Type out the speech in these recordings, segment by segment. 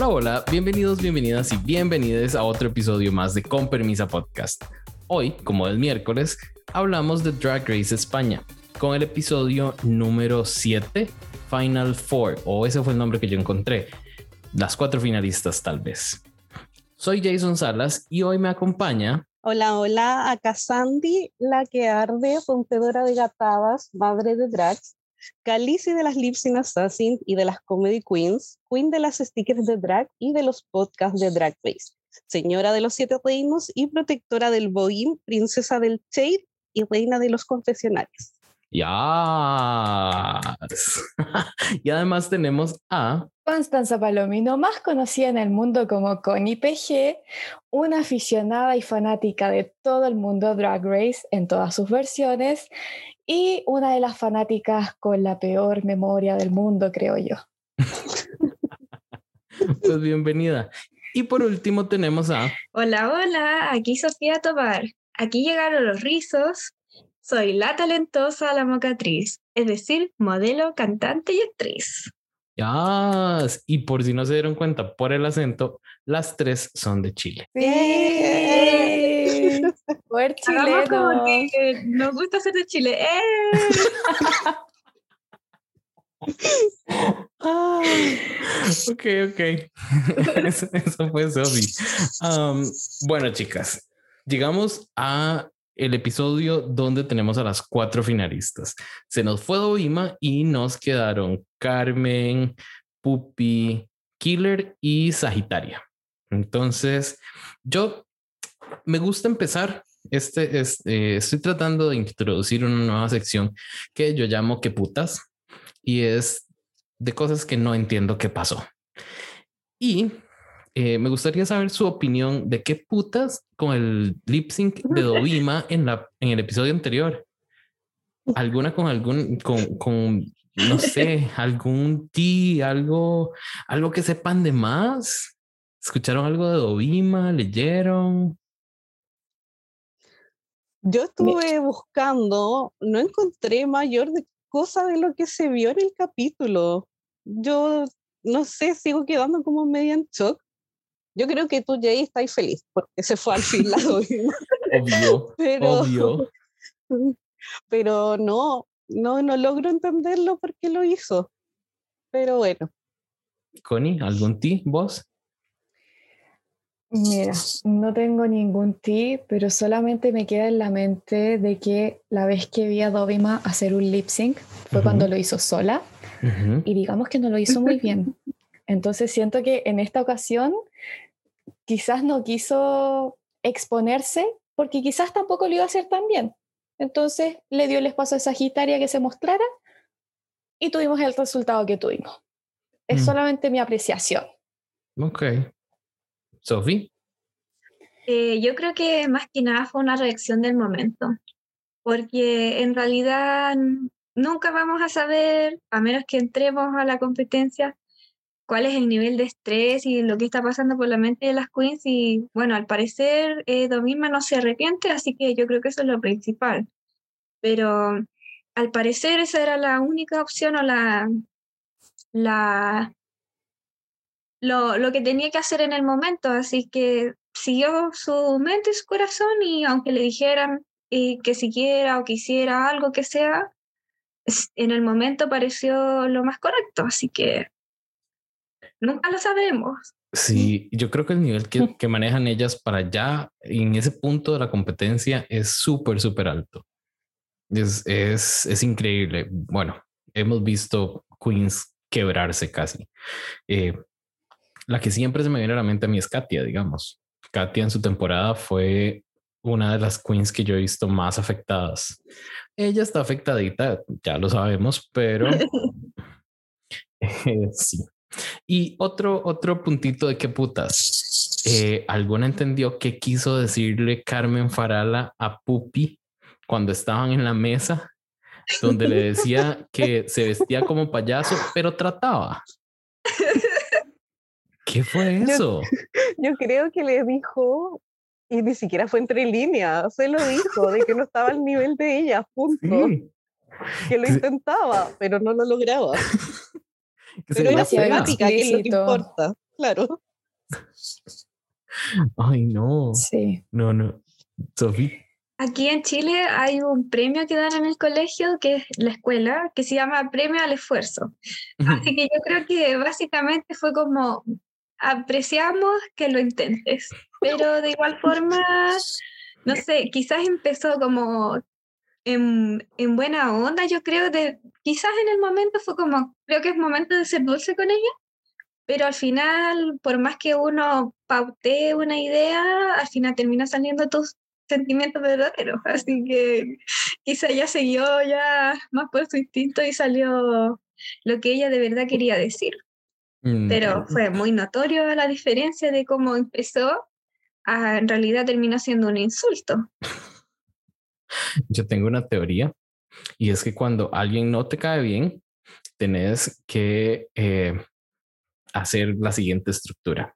Hola, hola, bienvenidos, bienvenidas y bienvenidas a otro episodio más de Con Permisa Podcast. Hoy, como es miércoles, hablamos de Drag Race España con el episodio número 7, Final Four, o ese fue el nombre que yo encontré. Las cuatro finalistas, tal vez. Soy Jason Salas y hoy me acompaña. Hola, hola, acá Sandy, la que arde, rompedora de gatadas, madre de drags, Calici de las Lipsing Assassins y de las Comedy Queens, Queen de las stickers de drag y de los podcasts de Drag Race, señora de los siete reinos y protectora del Boeing, princesa del Shade y reina de los confesionarios. Ya. y además tenemos a Constanza Palomino, más conocida en el mundo como Connie PG, una aficionada y fanática de todo el mundo Drag Race en todas sus versiones y una de las fanáticas con la peor memoria del mundo, creo yo. pues bienvenida. Y por último tenemos a... Hola, hola, aquí Sofía Tobar. Aquí llegaron los rizos. Soy la talentosa, la mocatriz, es decir, modelo, cantante y actriz. Ya, y por si no se dieron cuenta por el acento, las tres son de Chile. Sí. Por chileno. Que nos gusta ser de Chile. ¡Eh! Ah, ok, ok. eso, eso, fue Sophie. Um, bueno, chicas, llegamos a el episodio donde tenemos a las cuatro finalistas. Se nos fue Dovima y nos quedaron Carmen, Pupi, Killer y Sagitaria. Entonces, yo me gusta empezar. Este, eh, estoy tratando de introducir una nueva sección que yo llamo que putas y es de cosas que no entiendo qué pasó. Y eh, me gustaría saber su opinión de qué putas con el lip sync de Dovima en, la, en el episodio anterior. ¿Alguna con algún, con, con no sé, algún ti, algo, algo que sepan de más? ¿Escucharon algo de Dovima? ¿Leyeron? Yo estuve buscando, no encontré mayor cosa de lo que se vio en el capítulo. Yo no sé, sigo quedando como media en shock. Yo creo que tú, Jay, estás feliz porque se fue al fin la Obvio, pero, obvio. Pero no, no, no logro entenderlo porque lo hizo. Pero bueno. Connie, ¿algún ti, vos? Mira, no tengo ningún ti, pero solamente me queda en la mente de que la vez que vi a Dovima hacer un lip sync fue cuando lo hizo sola y digamos que no lo hizo muy bien. Entonces siento que en esta ocasión quizás no quiso exponerse porque quizás tampoco lo iba a hacer tan bien. Entonces le dio el espacio a Sagitaria que se mostrara y tuvimos el resultado que tuvimos. Es mm. solamente mi apreciación. Ok. Sophie. Eh, yo creo que más que nada fue una reacción del momento, porque en realidad nunca vamos a saber, a menos que entremos a la competencia, cuál es el nivel de estrés y lo que está pasando por la mente de las queens y bueno, al parecer eh, Domima no se arrepiente, así que yo creo que eso es lo principal. Pero al parecer esa era la única opción o la, la lo, lo que tenía que hacer en el momento, así que siguió su mente y su corazón y aunque le dijeran eh, que siquiera o quisiera algo que sea, en el momento pareció lo más correcto, así que Nunca lo sabemos. Sí, yo creo que el nivel que, que manejan ellas para allá, en ese punto de la competencia, es súper, súper alto. Es, es, es, increíble. Bueno, hemos visto Queens quebrarse casi. Eh, la que siempre se me viene a la mente a mí es Katia, digamos. Katia en su temporada fue una de las queens que yo he visto más afectadas. Ella está afectadita, ya lo sabemos, pero eh, sí, y otro, otro puntito de qué putas. Eh, ¿Alguna entendió qué quiso decirle Carmen Farala a Pupi cuando estaban en la mesa? Donde le decía que se vestía como payaso, pero trataba. ¿Qué fue eso? Yo, creo que le dijo, y ni siquiera fue entre líneas, se lo dijo, de que no estaba al nivel de ella, punto. Que lo intentaba, pero no lo lograba Que Pero es temática, que es lo que Explícito. importa. Claro. Ay, no. Sí. No, no. Sofía. Aquí en Chile hay un premio que dan en el colegio, que es la escuela, que se llama Premio al Esfuerzo. Así que yo creo que básicamente fue como, apreciamos que lo intentes, pero de igual forma, no sé, quizás empezó como en, en buena onda, yo creo, de, quizás en el momento fue como, creo que es momento de ser dulce con ella, pero al final, por más que uno pautee una idea, al final termina saliendo tus sentimientos verdaderos, así que quizá ella siguió ya más por su instinto y salió lo que ella de verdad quería decir Mm, pero fue muy notorio la diferencia de cómo empezó a en realidad terminó siendo un insulto. Yo tengo una teoría y es que cuando alguien no te cae bien, tenés que eh, hacer la siguiente estructura.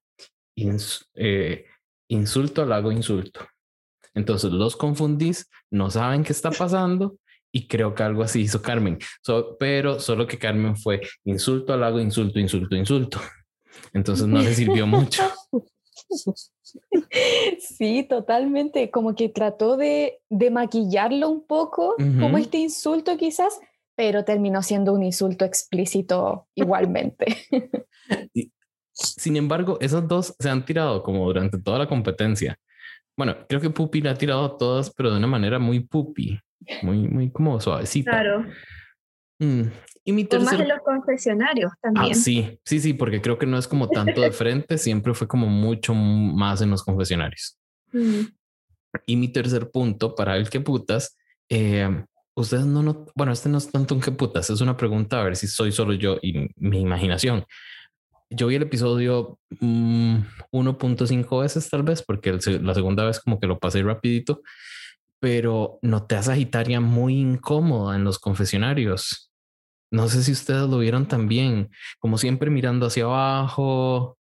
Ins- eh, insulto al hago insulto. Entonces los confundís, no saben qué está pasando y creo que algo así hizo Carmen. So- pero solo que Carmen fue insulto al hago insulto, insulto, insulto. Entonces no le sirvió mucho. Sí, totalmente. Como que trató de, de maquillarlo un poco, como este insulto quizás, pero terminó siendo un insulto explícito igualmente. Sin embargo, esos dos se han tirado como durante toda la competencia. Bueno, creo que Pupi la ha tirado a todas, pero de una manera muy pupi, muy, muy como suavecita. Claro, Mm, Y mi o más tercer... en los confesionarios Ah, también. sí, sí, sí, porque creo que no es como tanto de frente, siempre fue como mucho más en los confesionarios. Mm. Y mi tercer punto para el que putas, eh, ustedes no, no, bueno, este no es tanto un que putas, es una pregunta a ver si soy solo yo y mi imaginación. Yo vi el episodio mm, 1.5 veces tal vez, porque el la segunda vez como que lo pasé rapidito, pero noté a Sagitaria muy incómoda en los confesionarios. No sé si ustedes lo vieron también, como siempre mirando hacia abajo.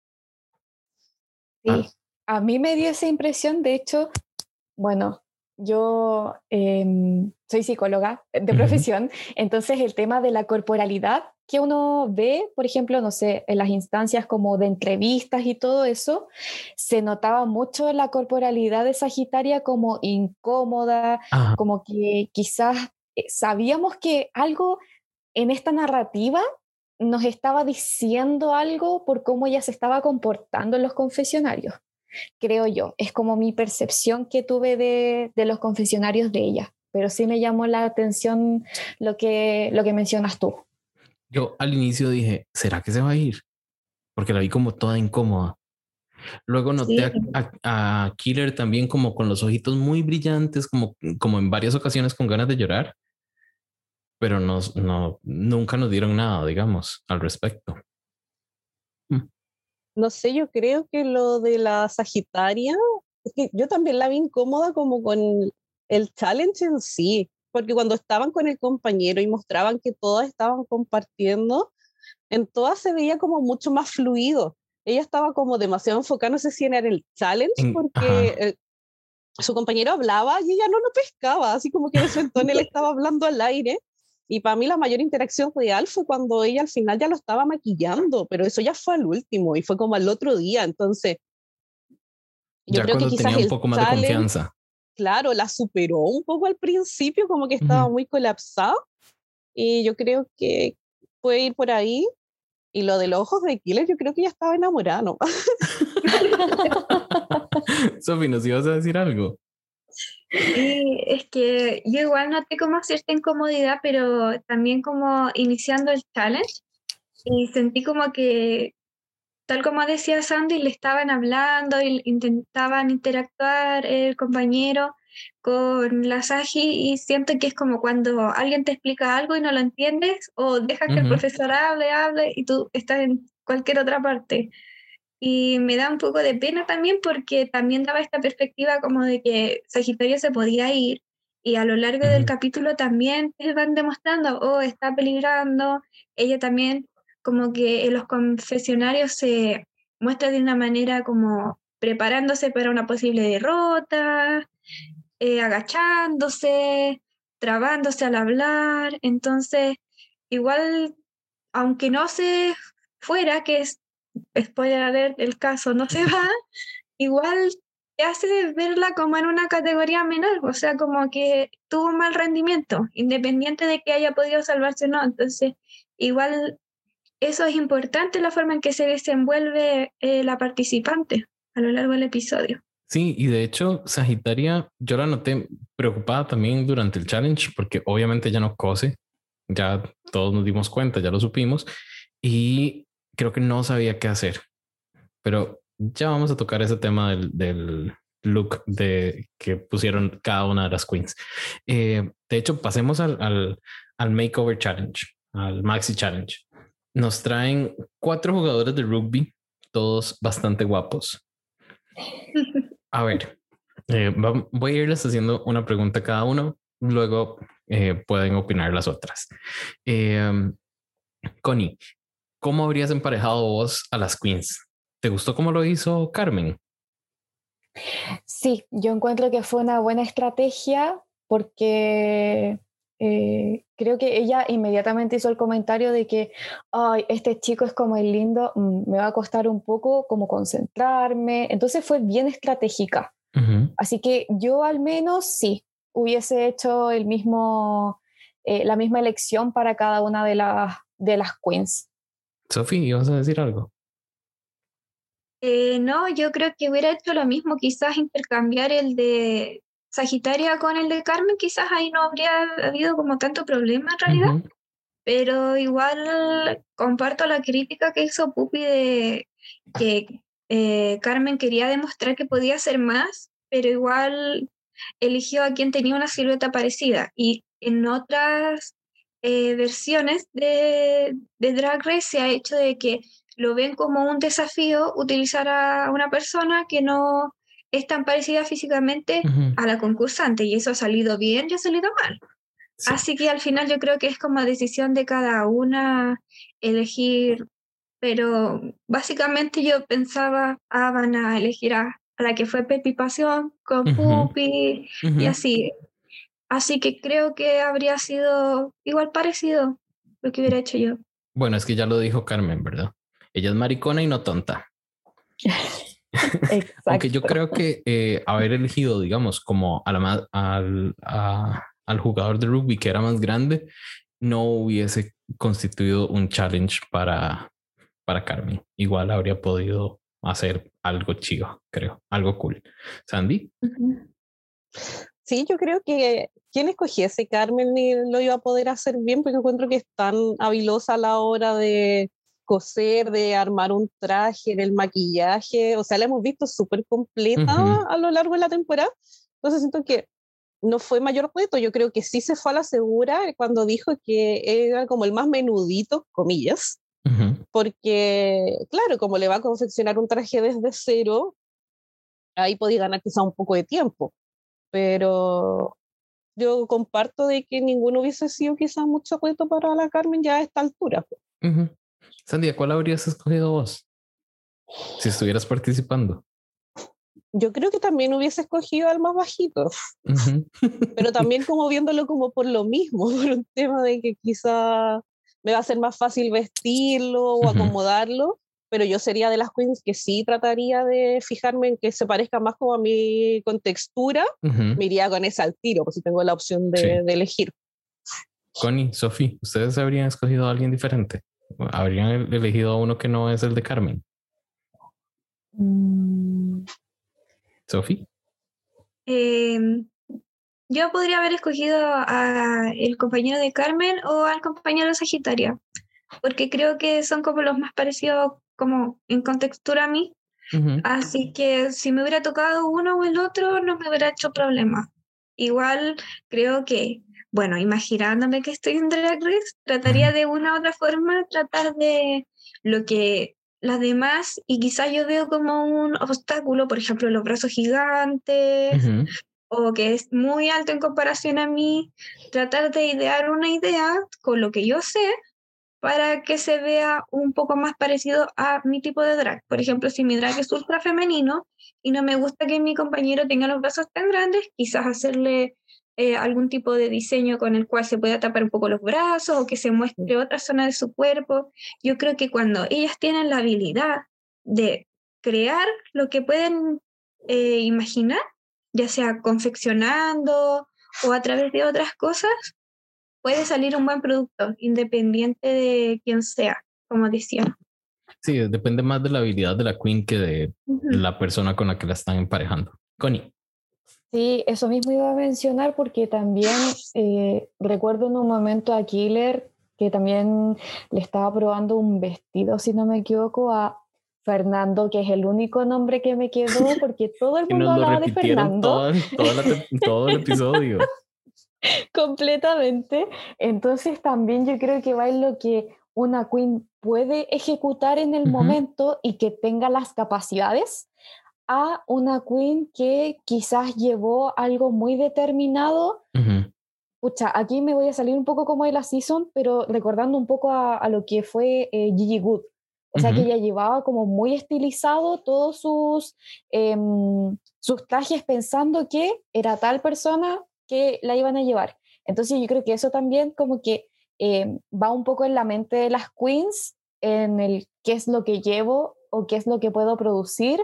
Ah. Sí, a mí me dio esa impresión, de hecho, bueno, yo em, soy psicóloga de profesión, entonces el tema de la corporalidad que uno ve, por ejemplo, no sé, en las instancias como de entrevistas y todo eso, se notaba mucho la corporalidad de Sagitaria como incómoda, como que quizás eh, sabíamos que algo en esta narrativa nos estaba diciendo algo por cómo ella se estaba comportando en los confesionarios, creo yo. Es como mi percepción que tuve de, de los confesionarios de ella, pero sí me llamó la atención lo que, lo que mencionas tú. Yo al inicio dije, ¿será que se va a ir? Porque la vi como toda incómoda. Luego noté a- Sí. a, a Killer también como con los ojitos muy brillantes, como, como en varias ocasiones con ganas de llorar, pero nos, no, nunca nos dieron nada, digamos, al respecto. No sé, yo creo que lo de la Sagitaria, es que yo también la vi incómoda como con el challenge en sí, porque cuando estaban con el compañero y mostraban que todas estaban compartiendo, en todas se veía como mucho más fluido. Ella estaba como demasiado enfocada, no sé si era en el challenge, En- porque eh, su compañero hablaba y ella no lo pescaba, así como que de frente él estaba hablando al aire. Y para mí la mayor interacción real fue cuando ella al final ya lo estaba maquillando, pero eso ya fue al último y fue como al otro día. Entonces, yo ya creo que cuando quizás tenía un poco más de confianza. claro, la superó un poco al principio, como que estaba Ujú. muy colapsada. Y yo creo que puede ir por ahí. Y lo de los ojos de Killer, yo creo que ya estaba enamorada, ¿no? Sofi, ¿nos ibas a decir algo? Sí, es que yo igual noté como cierta incomodidad, pero también como iniciando el challenge y sentí como que, tal como decía Sandy, le estaban hablando y intentaban interactuar el compañero con la Saji y siento que es como cuando alguien te explica algo y no lo entiendes o dejas que el profesor hable, hable y tú estás en cualquier otra parte. Y me da un poco de pena también porque también daba esta perspectiva como de que Sagitario se podía ir y a lo largo del capítulo también te van demostrando, oh, está peligrando. Ella también como que en los confesionarios se muestra de una manera como preparándose para una posible derrota, eh, agachándose, trabándose al hablar. Entonces, igual, aunque no se fuera, que es, spoiler alert, el caso no se va, igual te hace verla como en una categoría menor, o sea, como que tuvo mal rendimiento, independiente de que haya podido salvarse o no. Entonces, igual eso es importante, la forma en que se desenvuelve eh, la participante a lo largo del episodio. Sí, y de hecho, Sagitaria, yo la noté preocupada también durante el challenge, porque obviamente ya no cose, ya todos nos dimos cuenta, ya lo supimos, y creo que no sabía qué hacer. Pero ya vamos a tocar ese tema del, del look de que pusieron cada una de las queens. Eh, de hecho, pasemos al, al, al Makeover Challenge, al Maxi Challenge. Nos traen cuatro jugadores de rugby, todos bastante guapos. A ver, eh, voy a irles haciendo una pregunta a cada uno, luego eh, pueden opinar las otras. Eh, Connie, ¿cómo habrías emparejado vos a las queens? ¿Te gustó cómo lo hizo Carmen? Sí, yo encuentro que fue una buena estrategia porque eh, creo que ella inmediatamente hizo el comentario de que, ay, este chico es como el lindo, mm, me va a costar un poco como concentrarme. Entonces fue bien estratégica. Así que yo al menos sí, hubiese hecho el mismo, eh, la misma elección para cada una de, las de las queens. Sofía, ¿vas a decir algo? Eh, no, yo creo que hubiera hecho lo mismo, quizás intercambiar el de Sagitaria con el de Carmen, quizás ahí no habría habido como tanto problema en realidad, pero igual comparto la crítica que hizo Pupi de que eh, Carmen quería demostrar que podía hacer más, pero igual eligió a quien tenía una silueta parecida y en otras eh, versiones de, de Drag Race se ha hecho de que lo ven como un desafío utilizar a una persona que no es tan parecida físicamente a la concursante y eso ha salido bien y ha salido mal. Así que al final yo creo que es como decisión de cada una elegir, pero básicamente yo pensaba, ah, van a elegir a, la que fue Pepi Pasión con Pupi y así. Así que creo que habría sido igual parecido lo que hubiera hecho yo. Bueno, es que ya lo dijo Carmen, ¿verdad? Ella es maricona y no tonta. Aunque yo creo que eh, haber elegido, digamos, como a la, al, al jugador de rugby que era más grande, no hubiese constituido un challenge para, para Carmen. Igual habría podido hacer algo chido, creo, algo cool. Sandy. Sí, yo creo que quien escogiese Carmen lo iba a poder hacer bien porque encuentro que es tan habilosa a la hora de coser, de armar un traje, del maquillaje, o sea, la hemos visto súper completa a lo largo de la temporada. Entonces siento que no fue mayor reto, yo creo que sí se fue a la segura cuando dijo que era como el más menudito, comillas, porque claro, como le va a confeccionar un traje desde cero, ahí podía ganar quizá un poco de tiempo, pero yo comparto de que ninguno hubiese sido quizá mucho reto para la Carmen ya a esta altura. Sandy, ¿cuál habrías escogido vos? Si estuvieras participando. Yo creo que también hubiese escogido al más bajito, pero también como viéndolo como por lo mismo, por un tema de que quizá me va a ser más fácil vestirlo o acomodarlo, pero yo sería de las queens que sí trataría de fijarme en que se parezca más como a mi contextura, me iría con esa al tiro, pues si tengo la opción de, de elegir. Connie, Sofi, ¿ustedes habrían escogido a alguien diferente? ¿Habrían elegido a uno que no es el de Carmen? Mm. ¿Sofi? Em, yo podría haber escogido al compañero de Carmen o al compañero de Sagitaria, porque creo que son como los más parecidos como en contextura a mí. Así que si me hubiera tocado uno o el otro, no me hubiera hecho problema. Igual creo que bueno, imaginándome que estoy en Drag Race, trataría de una u otra forma tratar de lo que las demás, y quizás yo veo como un obstáculo, por ejemplo, los brazos gigantes, o que es muy alto en comparación a mí, tratar de idear una idea con lo que yo sé para que se vea un poco más parecido a mi tipo de drag. Por ejemplo, si mi drag es ultra femenino y no me gusta que mi compañero tenga los brazos tan grandes, quizás hacerle eh, algún tipo de diseño con el cual se pueda tapar un poco los brazos o que se muestre otra zona de su cuerpo. Yo creo que cuando ellas tienen la habilidad de crear lo que pueden eh, imaginar, ya sea confeccionando o a través de otras cosas, puede salir un buen producto, independiente de quién sea, como decía. Sí, depende más de la habilidad de la queen que de la persona con la que la están emparejando. Connie. Sí, eso mismo iba a mencionar porque también eh, recuerdo en un momento a Killer que también le estaba probando un vestido, si no me equivoco, a Fernando, que es el único nombre que me quedó porque todo el mundo hablaba de Fernando. todo el episodio. Completamente. Entonces también yo creo que va en lo que una queen puede ejecutar en el momento y que tenga las capacidades a una queen que quizás llevó algo muy determinado. Pucha, aquí me voy a salir un poco como de la season, pero recordando un poco a, lo que fue eh, Gigi Good. O sea, que ella llevaba como muy estilizado todos sus, em, sus trajes pensando que era tal persona que la iban a llevar. Entonces yo creo que eso también como que em, va un poco en la mente de las queens, en el qué es lo que llevo o qué es lo que puedo producir,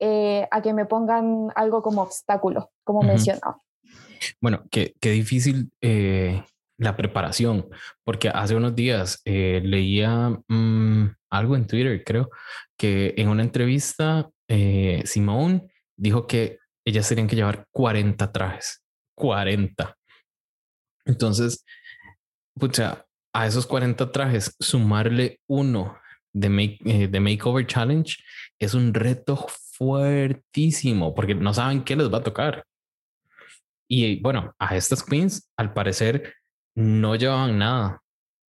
eh, a que me pongan algo como obstáculo, como mencionaba. Bueno, qué, qué difícil eh, la preparación, porque hace unos días eh, leía mm, algo en Twitter, creo, que en una entrevista eh, Simone dijo que ellas tenían que llevar 40 trajes, 40. Entonces, pucha, a esos 40 trajes, sumarle uno de, make, eh, de Makeover Challenge es un reto fuertísimo, porque no saben qué les va a tocar. Y bueno, a estas queens, al parecer, no llevaban nada.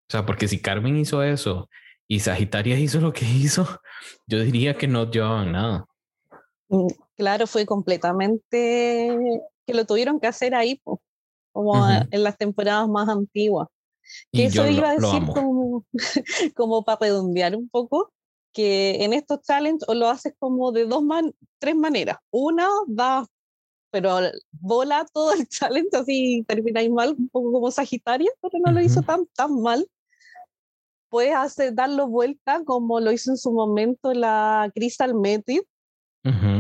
O sea, porque si Carmen hizo eso y Sagitaria hizo lo que hizo, yo diría que no llevaban nada. Mm, claro, fue completamente que lo tuvieron que hacer ahí, como en las temporadas más antiguas. Que eso iba a decir como, como para redondear un poco, que en estos challenges lo haces como de dos man tres maneras. Una, da pero bola todo el challenge, así termináis mal, un poco como Sagitaria, pero no lo hizo tan, tan mal. Puedes hacer, darlo vuelta como lo hizo en su momento la Crystal Method,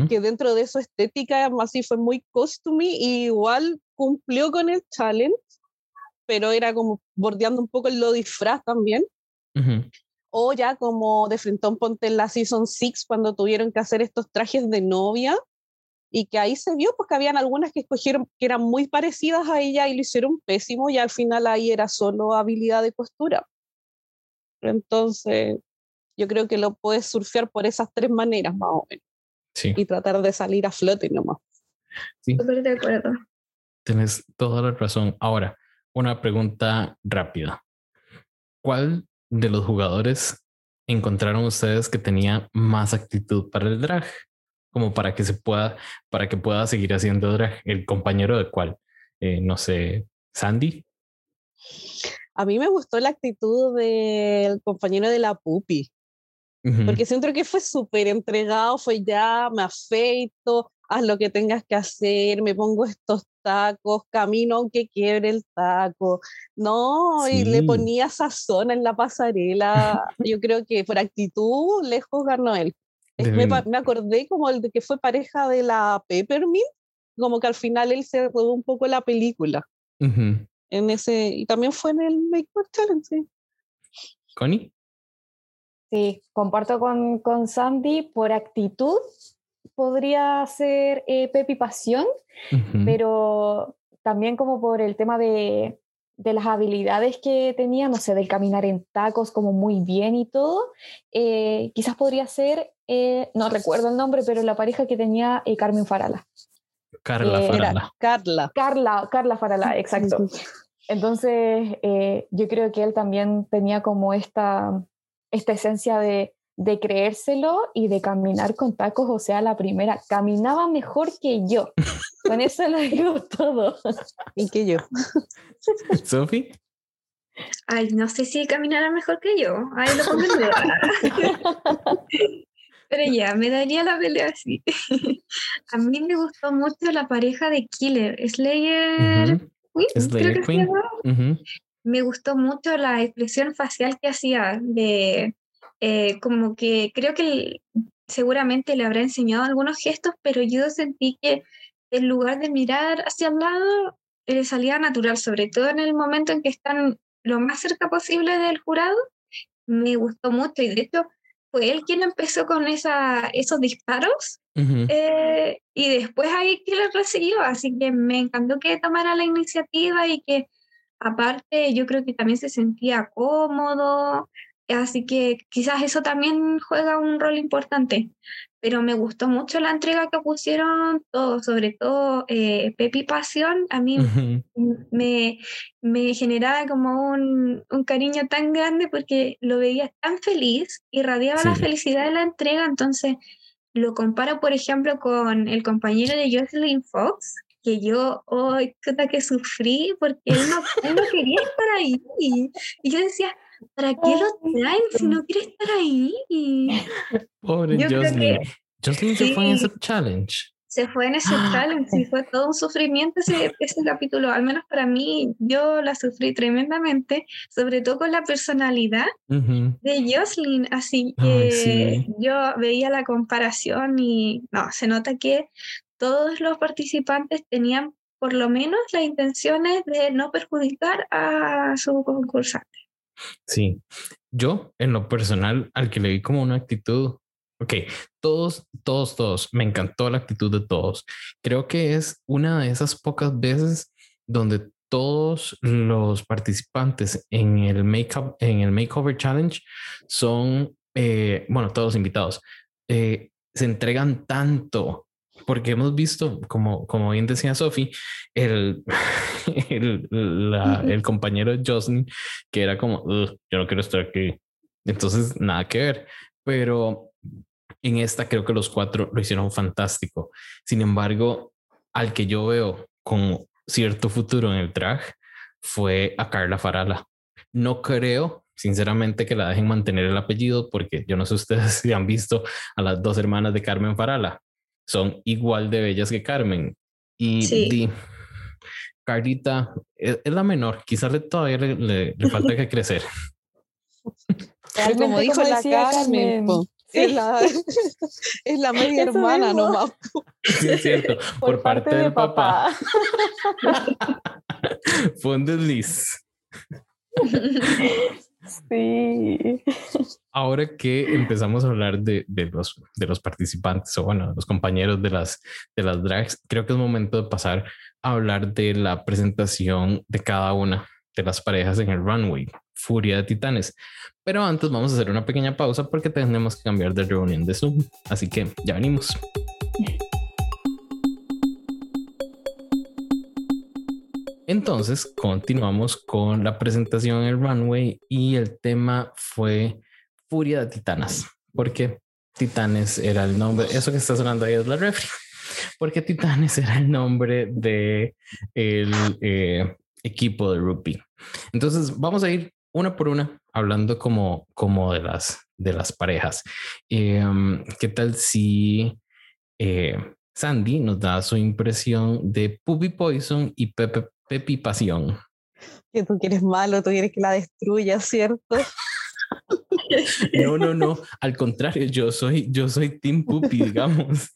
que dentro de su estética así fue muy costumbre y igual cumplió con el challenge, pero era como bordeando un poco el lo disfraz también. O ya como de Frentón Ponte en la Season 6 cuando tuvieron que hacer estos trajes de novia, y que ahí se vio porque habían algunas que escogieron que eran muy parecidas a ella y lo hicieron pésimo y al final ahí era solo habilidad de costura. Entonces, yo creo que lo puedes surfear por esas tres maneras más o menos. Sí. Y tratar de salir a flote nomás. Sí. Súper de acuerdo. Tienes toda la razón. Ahora, una pregunta rápida. ¿Cuál de los jugadores encontraron ustedes que tenía más actitud para el drag? como para que se pueda, para que pueda seguir haciendo drag. ¿El compañero de cuál? Eh, no sé, Sandy. A mí me gustó la actitud del compañero de la pupi, porque siento que fue súper entregado, fue ya, me afeito, haz lo que tengas que hacer, me pongo estos tacos, camino aunque quiebre el taco, no, y le ponía sazón en la pasarela, yo creo que por actitud lejos ganó él. Me, me, acordé como el de que fue pareja de la Peppermint, como que al final él se rodó un poco la película. En ese, y también fue en el Make Challenge. ¿Connie? Sí, comparto con, con Sandy, por actitud podría ser eh, Pepi Pasión, pero también como por el tema de, de las habilidades que tenía, no sé, del caminar en tacos como muy bien y todo, eh, quizás podría ser, eh, no recuerdo el nombre, pero la pareja que tenía eh, Carmen Farala. Carla Farala. Carla. Carla, Carla Farala, exacto. Entonces, yo creo que él también tenía como esta, esta esencia de, de creérselo y de caminar con tacos, o sea, la primera, caminaba mejor que yo. Con eso lo digo todo. Y que yo. ¿Sofi? Ay, no sé si caminara mejor que yo. Ay, lo pongo Pero ya, me daría la pelea así. a mí me gustó mucho la pareja de Killer, Slayer Slayer Queen. Me gustó mucho la expresión facial que hacía, de eh, como que creo que seguramente le habrá enseñado algunos gestos, pero yo sentí que en lugar de mirar hacia el lado, le salía natural, sobre todo en el momento en que están lo más cerca posible del jurado. Me gustó mucho y de hecho fue él quien empezó con esa, esos disparos eh, y después ahí que lo recibió, así que me encantó que tomara la iniciativa y que aparte yo creo que también se sentía cómodo, así que quizás eso también juega un rol importante pero me gustó mucho la entrega que pusieron todos, sobre todo eh, Pepi Pasión, a mí me, me, generaba como un, un, cariño tan grande porque lo veía tan feliz, irradiaba la felicidad de la entrega, entonces lo comparo, por ejemplo, con el compañero de Jocelyn Fox, que yo, hoy, oh, que sufrí porque él no, él no quería estar ahí. Y yo decía, ¿Para qué lo traen si no quiere estar ahí? Pobre Jocelyn. Jocelyn se fue en ese challenge. Se fue en ese ah, challenge y fue todo un sufrimiento ese, ese capítulo. Al menos para mí, yo la sufrí tremendamente, sobre todo con la personalidad de Jocelyn. Así que yo veía la comparación y no, se nota que todos los participantes tenían por lo menos las intenciones de no perjudicar a su concursante. Sí, yo en lo personal, al que le vi como una actitud, ok, todos, todos, todos, me encantó la actitud de todos. Creo que es una de esas pocas veces donde todos los participantes en el make en el makeover challenge son, eh, bueno, todos los invitados, eh, se entregan tanto porque hemos visto, como, como bien decía Sophie, el, el, el compañero Jocelyn, que era como, yo no quiero estar aquí. Entonces, nada que ver. Pero en esta creo que los cuatro lo hicieron fantástico. Sin embargo, al que yo veo con cierto futuro en el drag fue a Carla Farala. No creo, sinceramente, que la dejen mantener el apellido, porque yo no sé ustedes si han visto a las dos hermanas de Carmen Farala son igual de bellas que Carmen. Y Carlita es, la menor, quizás le, todavía le, falta que crecer. como dijo la Carmen, es, la, es la media hermana nomás. Sí, es cierto, por, parte, del papá. Fue un desliz. Sí. Ahora que empezamos a hablar de, de, los, de los participantes o bueno, los compañeros de las, de las drags, creo que es momento de pasar a hablar de la presentación de cada una de las parejas en el runway, Furia de Titanes. Pero antes vamos a hacer una pequeña pausa porque tenemos que cambiar de reunión de Zoom. Así que ya venimos. Entonces, continuamos con la presentación en el runway y el tema fue Furia de Titanas, porque Titanes era el nombre, eso que está sonando ahí es la refri, porque Titanes era el nombre de el eh, equipo de rugby. Entonces, vamos a ir una por una hablando como, como de, las, de las parejas. Em, ¿Qué tal si eh, Sandy nos da su impresión de Puppy Poison y Pepe Pepi Pasión. Que tú quieres malo, tú quieres que la destruya, ¿cierto? No, no, no. Al contrario, yo soy, yo soy Team Pupi, digamos.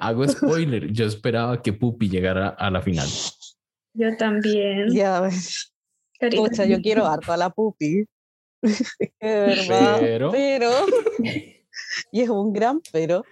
Hago spoiler. Yo esperaba que Pupi llegara a la final. Yo también. Ya ves. sea, yo quiero harto a la Pupi. verdad. Pero. pero y es un gran pero.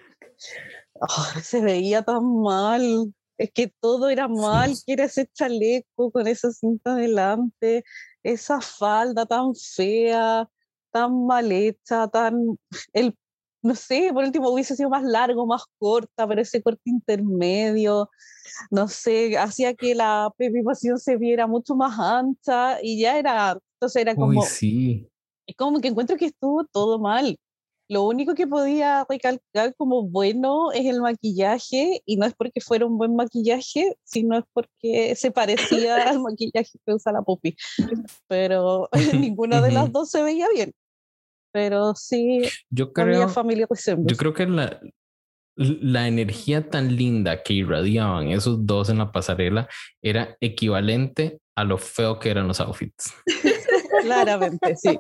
Ah, se veía tan mal es que todo era mal, quiere ese chaleco con esa cinta delante, esa falda tan fea, tan mal hecha, tan, el, no sé, por último hubiese sido más largo, más corta, pero ese corte intermedio, no sé, hacía que la pepipación se viera mucho más ancha y ya era, entonces era como... sí. Es como que encuentro que estuvo todo mal. Lo único que podía recalcar como bueno es el maquillaje y no es porque fuera un buen maquillaje, sino es porque se parecía al maquillaje que usa la Puppy. Pero ninguna de las dos se veía bien. Pero sí yo creo, familia Yo creo que la, la energía tan linda que irradiaban esos dos en la pasarela era equivalente a lo feo que eran los outfits. Claramente, sí.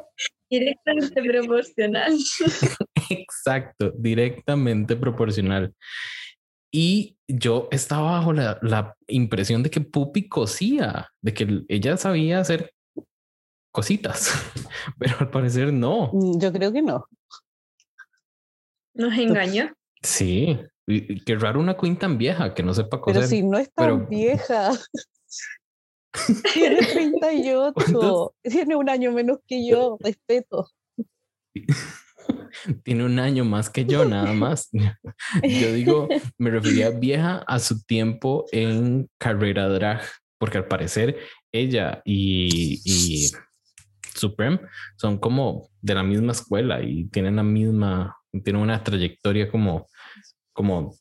Directamente proporcional. Exacto, directamente proporcional. Y yo estaba bajo la, la, impresión de que Pupi cosía, de que ella sabía hacer cositas, pero al parecer no. Mm, yo creo que no. Nos engañó. Sí, qué raro una queen tan vieja que no sepa coser. Pero si no es tan vieja. Tiene 38. Tiene un año menos que yo. Respeto. Tiene un año más que yo, nada más. Yo digo, me refería vieja a su tiempo en carrera drag, porque al parecer ella y, y Supreme son como de la misma escuela y tienen la misma, tienen una trayectoria como, como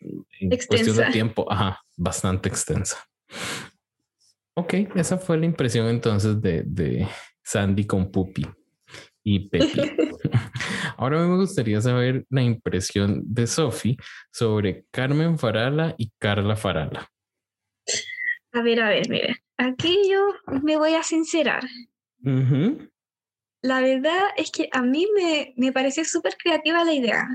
en cuestión de tiempo, ajá, bastante extensa. Ok, esa fue la impresión entonces de, de Sandy con Puppy y Pepi. Ahora me gustaría saber la impresión de Sophie sobre Carmen Farala y Carla Farala. A ver, a ver, mire. Aquí yo me voy a sincerar. La verdad es que a mí me, me pareció súper creativa la idea.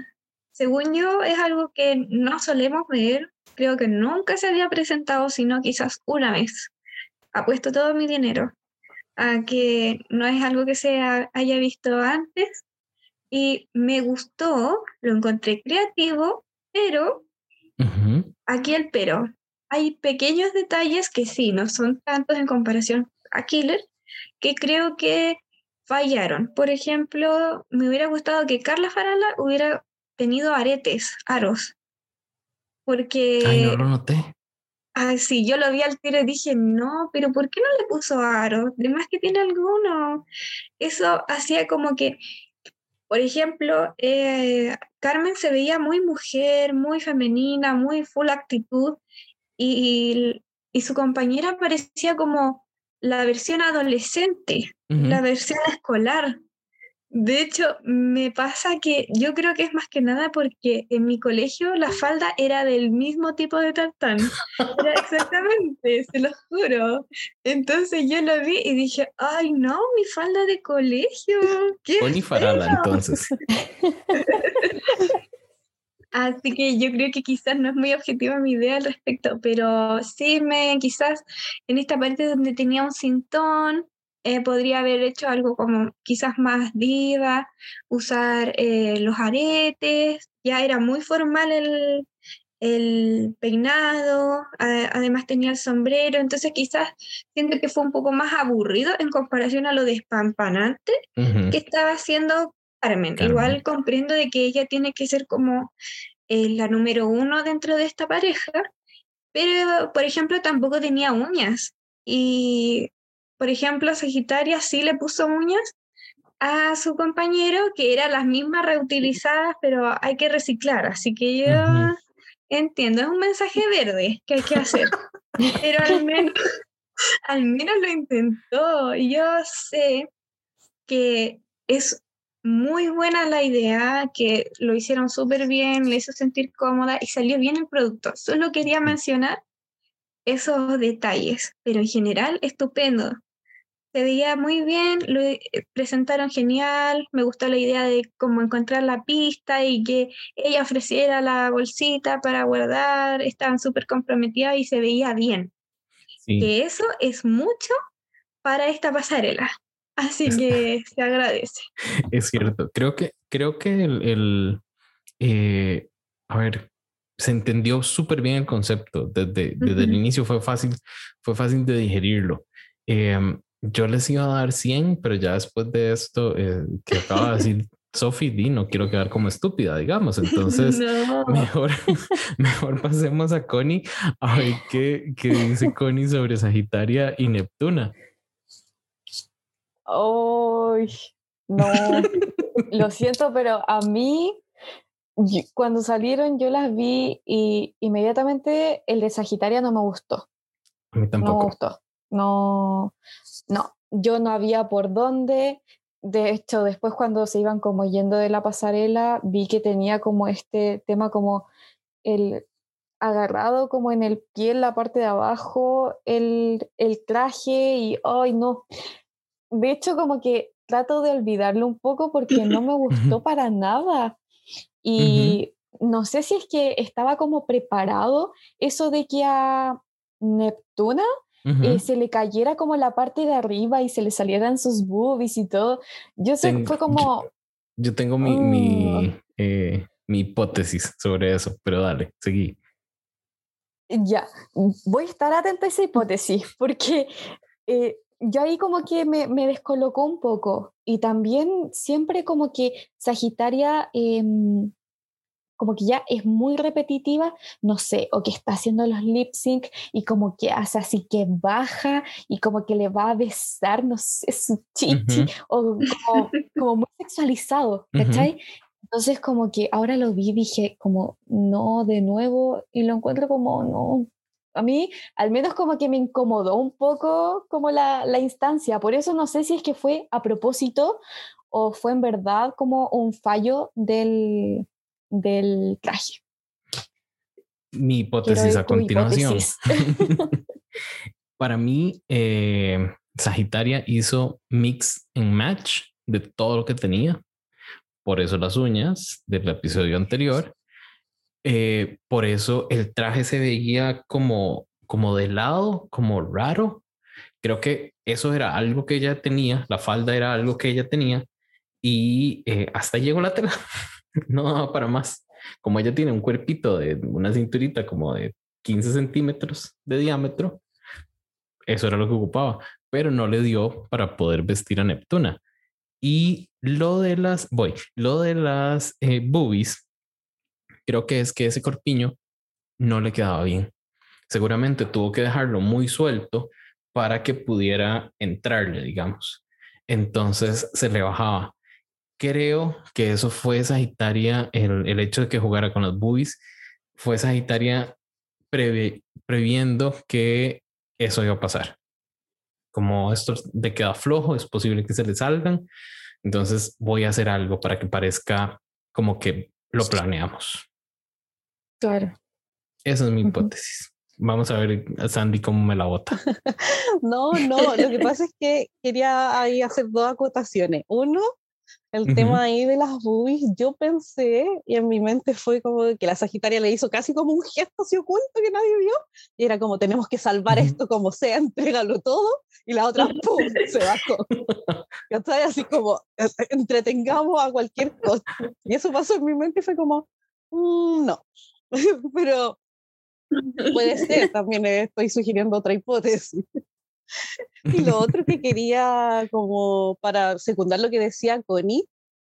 Según yo, es algo que no solemos ver. Creo que nunca se había presentado, sino quizás una vez. Apuesto todo mi dinero a que no es algo que se haya visto antes y me gustó, lo encontré creativo, pero aquí el pero. Hay pequeños detalles que sí, no son tantos en comparación a Killer, que creo que fallaron. Por ejemplo, me hubiera gustado que Carla Farala hubiera tenido aretes, aros. Porque... Ay, no lo noté. Ah, sí, yo lo vi al tiro y dije, no, pero ¿por qué no le puso aro? De más que tiene alguno. Eso hacía como que, por ejemplo, eh, Carmen se veía muy mujer, muy femenina, muy full actitud, y, y su compañera parecía como la versión adolescente, la versión escolar. De hecho, me pasa que yo creo que es más que nada porque en mi colegio la falda era del mismo tipo de tartán. Era exactamente, se lo juro. Entonces yo lo vi y dije, ay no, mi falda de colegio. ¿Qué Pony Farala, entonces. Así que yo creo que quizás no es muy objetiva mi idea al respecto, pero sí me quizás en esta parte donde tenía un cintón, eh, podría haber hecho algo como quizás más diva, usar eh, los aretes, ya era muy formal el, el peinado, además tenía el sombrero, entonces quizás siento que fue un poco más aburrido en comparación a lo despampanante que estaba haciendo Carmen. Igual comprendo de que ella tiene que ser como eh, la número uno dentro de esta pareja, pero por ejemplo tampoco tenía uñas y por ejemplo, Sagitaria sí le puso uñas a su compañero, que eran las mismas reutilizadas, pero hay que reciclar. Así que yo entiendo, es un mensaje verde que hay que hacer. pero al menos, al menos lo intentó. Yo sé que es muy buena la idea, que lo hicieron súper bien, le hizo sentir cómoda y salió bien el producto. Solo quería mencionar esos detalles, pero en general estupendo se veía muy bien, lo eh, presentaron genial, me gustó la idea de cómo encontrar la pista y que ella ofreciera la bolsita para guardar, estaban súper comprometidas y se veía bien. Que eso es mucho para esta pasarela. Así que se agradece. Es cierto, creo que, creo que el, eh, a ver, se entendió súper bien el concepto. Desde, desde el inicio fue fácil, fue fácil de digerirlo. Em, yo les iba a dar 100, pero ya después de esto eh, que acaba de decir Sophie, di, no quiero quedar como estúpida, digamos. Entonces, mejor, mejor pasemos a Connie a ver qué, qué dice Connie sobre Sagitaria y Neptuna. Ay, no, lo siento, pero a mí, cuando salieron, yo las vi y inmediatamente el de Sagitaria no me gustó. A mí tampoco. No me gustó. No, no, yo no había por dónde. de hecho, después cuando se iban como yendo de la pasarela, vi que tenía como este tema como el agarrado como en el pie, en la parte de abajo, el, el traje y, ay, no. De hecho, como que trato de olvidarlo un poco porque no me gustó para nada. Y no sé si es que estaba como preparado eso de que a Neptuna eh, se le cayera como la parte de arriba y se le salieran sus boobies y todo. Yo sé, fue como... Yo, tengo mi, mi, oh. eh, mi, hipótesis sobre eso, pero dale, seguí. Ya, voy a estar atenta a esa hipótesis porque eh, yo ahí como que me, me, descolocó un poco y también siempre como que Sagitaria em, como que ya es muy repetitiva, no sé, o que está haciendo los lip sync y como que hace así que baja y como que le va a besar, no sé, su chichi, o como, muy sexualizado, ¿cachai? Entonces como que ahora lo vi, dije como, no, de nuevo, y lo encuentro como, no. A mí, al menos como que me incomodó un poco como la, la instancia, por eso no sé si es que fue a propósito o fue en verdad como un fallo del, del traje. Mi hipótesis a continuación. Para mí, eh, Sagitaria hizo mix and match de todo lo que tenía. Por eso las uñas del episodio anterior. Eh, por eso el traje se veía como, como de lado, como raro. Creo que eso era algo que ella tenía, la falda era algo que ella tenía y eh, hasta llegó la tela. no para más. Como ella tiene un cuerpito de una cinturita como de 15 centímetros de diámetro, eso era lo que ocupaba, pero no le dio para poder vestir a Neptuna. Y lo de las, voy, lo de las eh, boobies, creo que es que ese corpiño no le quedaba bien. Seguramente tuvo que dejarlo muy suelto para que pudiera entrarle, digamos. Entonces se le bajaba creo que eso fue Sagitaria, el, el hecho de que jugara con los boobies, fue Sagitaria previendo que eso iba a pasar. Como esto de queda flojo, es posible que se le salgan. Entonces voy a hacer algo para que parezca como que lo planeamos. Claro. Esa es mi hipótesis. Vamos a ver a Sandy cómo me la bota. no, no, lo que pasa es que quería ahí hacer dos acotaciones. Uno, el tema ahí de las boobies, yo pensé y en mi mente fue como que la Sagitaria le hizo casi como un gesto así oculto que nadie vio y era como tenemos que salvar esto como sea, entrégalo todo y la otra ¡pum! se bajó. Así como eh, entretengamos a cualquier cosa. Y eso pasó en mi mente y fue como, mm, no, pero puede ser, también estoy sugiriendo otra hipótesis. Y lo otro que quería, como para secundar lo que decía Connie,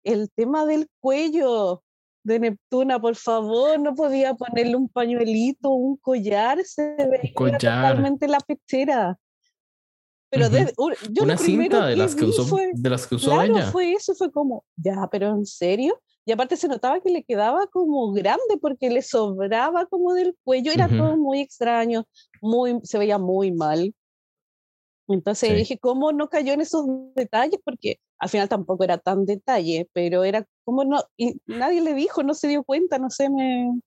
el tema del cuello de Neptuna, por favor, no podía ponerle un pañuelito, un collar, se veía totalmente la pechera. Pero yo una cinta de las que usó, de las que usó claro, fue eso, fue como, ya, pero en serio. Y aparte se notaba que le quedaba como grande porque le sobraba como del cuello, era todo muy extraño, muy, se veía muy mal. Entonces dije, ¿cómo no cayó en esos detalles? Porque al final tampoco era tan detalle, pero era como no, y nadie le dijo, no se dio cuenta, no sé, me,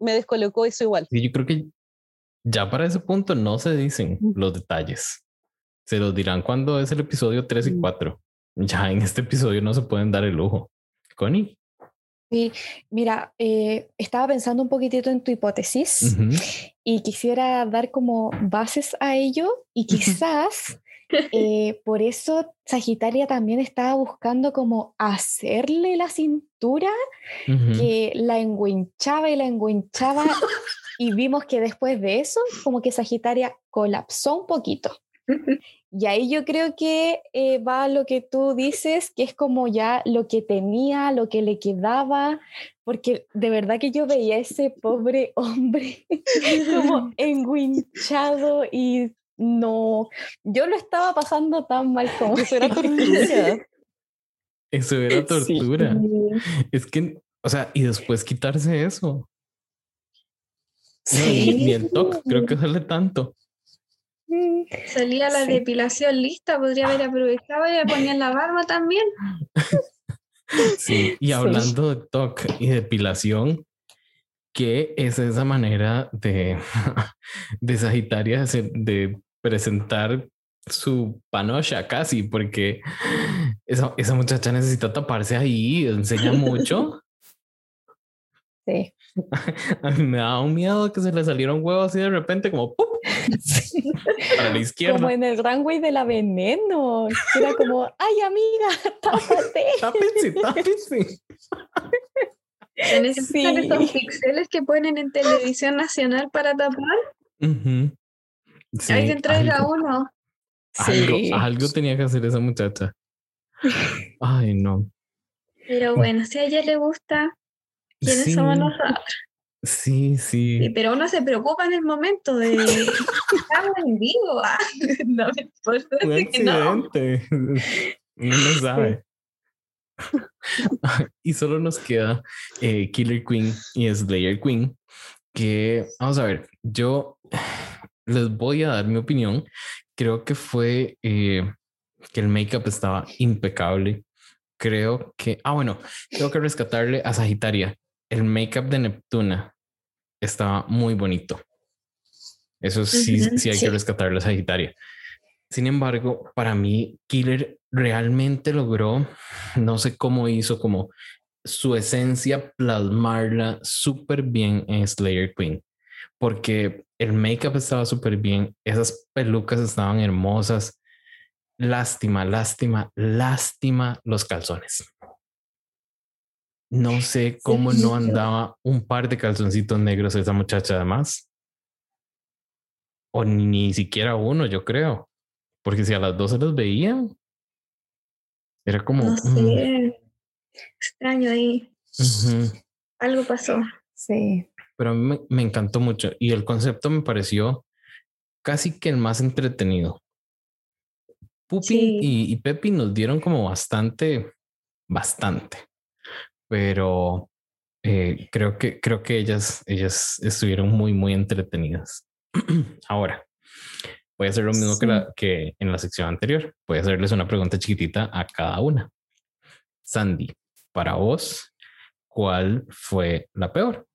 me descolocó eso igual. Sí, yo creo que ya para ese punto no se dicen los detalles. Se los dirán cuando es el episodio 3 y 4. Ya en este episodio no se pueden dar el lujo. Connie. Sí, mira, eh, estaba pensando un poquitito en tu hipótesis y quisiera dar como bases a ello y quizás eh, por eso Sagitaria también estaba buscando como hacerle la cintura que la enguinchaba y la enguinchaba y vimos que después de eso como que Sagitaria colapsó un poquito. Y ahí yo creo que eh, va lo que tú dices, que es como ya lo que tenía, lo que le quedaba, porque de verdad que yo veía a ese pobre hombre como enguinchado y no, yo lo estaba pasando tan mal como eso era tortura. Eso era tortura. Es que, o sea, y después quitarse eso. Sí. ni el toque, creo que sale tanto. Salía la depilación lista, podría haber aprovechado y le ponían la barba también. Sí, y hablando de TOC y depilación, ¿qué es esa manera de, de Sagitaria de presentar su panocha casi? Porque esa, esa muchacha necesita taparse ahí, enseña mucho. Sí. A mí me da un miedo que se le salieron huevos así de repente, como ¡pum! para la izquierda. Como en el runway de la veneno. Era como, ay, amiga, tápate. tápense, tápense. Se necesitan estos pixeles que ponen en televisión nacional para tapar. Uh sí, Alguien traiga uno. Algo, algo tenía que hacer esa muchacha. Ay, no. Pero bueno, si a ella le gusta, ¿quiénes Sí. somos nosotros? Sí, sí. Sí, pero uno se preocupa en el momento de estamos en vivo. ah, No me importa Un que no. accidente. Uno no sabe. y solo nos queda eh, Killer Queen y Slayer Queen. Que vamos a ver, yo les voy a dar mi opinión. Creo que fue eh, que el make-up estaba impecable. Creo que, ah, bueno, tengo que rescatarle a Sagitaria. El make-up de Neptuna estaba muy bonito. Eso sí, sí hay sí. que rescatarle a Sagitaria. Sin embargo, para mí, Killer realmente logró, no sé cómo hizo, como su esencia, plasmarla súper bien en Slayer Queen, porque el make-up estaba súper bien, esas pelucas estaban hermosas. Lástima, lástima, lástima los calzones. No sé cómo no andaba un par de calzoncitos negros esa muchacha además. O ni, ni siquiera uno, yo creo. Porque si a las dos se los veían, era como... No mm, sé. Extraño ahí. Algo pasó. Sí. Pero a mí me, me encantó mucho y el concepto me pareció casi que el más entretenido. Pupi Sí. y, y Pepi nos dieron como bastante, bastante, pero eh, creo que creo que ellas ellas estuvieron muy muy entretenidas. Ahora voy a hacer lo mismo que, la, que en la sección anterior. Voy a hacerles una pregunta chiquitita a cada una. Sandy, para vos, ¿cuál fue la peor?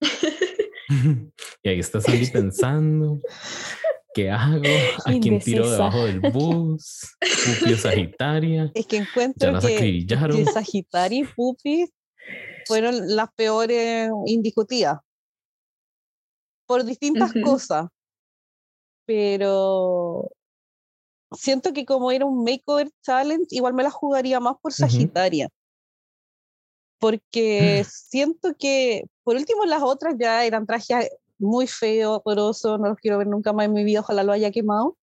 y ahí está Sandy pensando, ¿qué hago? ¿A quién tiro debajo del bus? Pupi o Sagitaria. Es que Ya encuentro las que, que Sagitario y Pupi fueron las peores indiscutidas. Por distintas Ujú. cosas. Pero siento que como era un makeover challenge, igual me la jugaría más por Sagitaria. Porque siento que, por último, las otras ya eran trajes muy feos, porosos, no los quiero ver nunca más en mi vida, ojalá lo haya quemado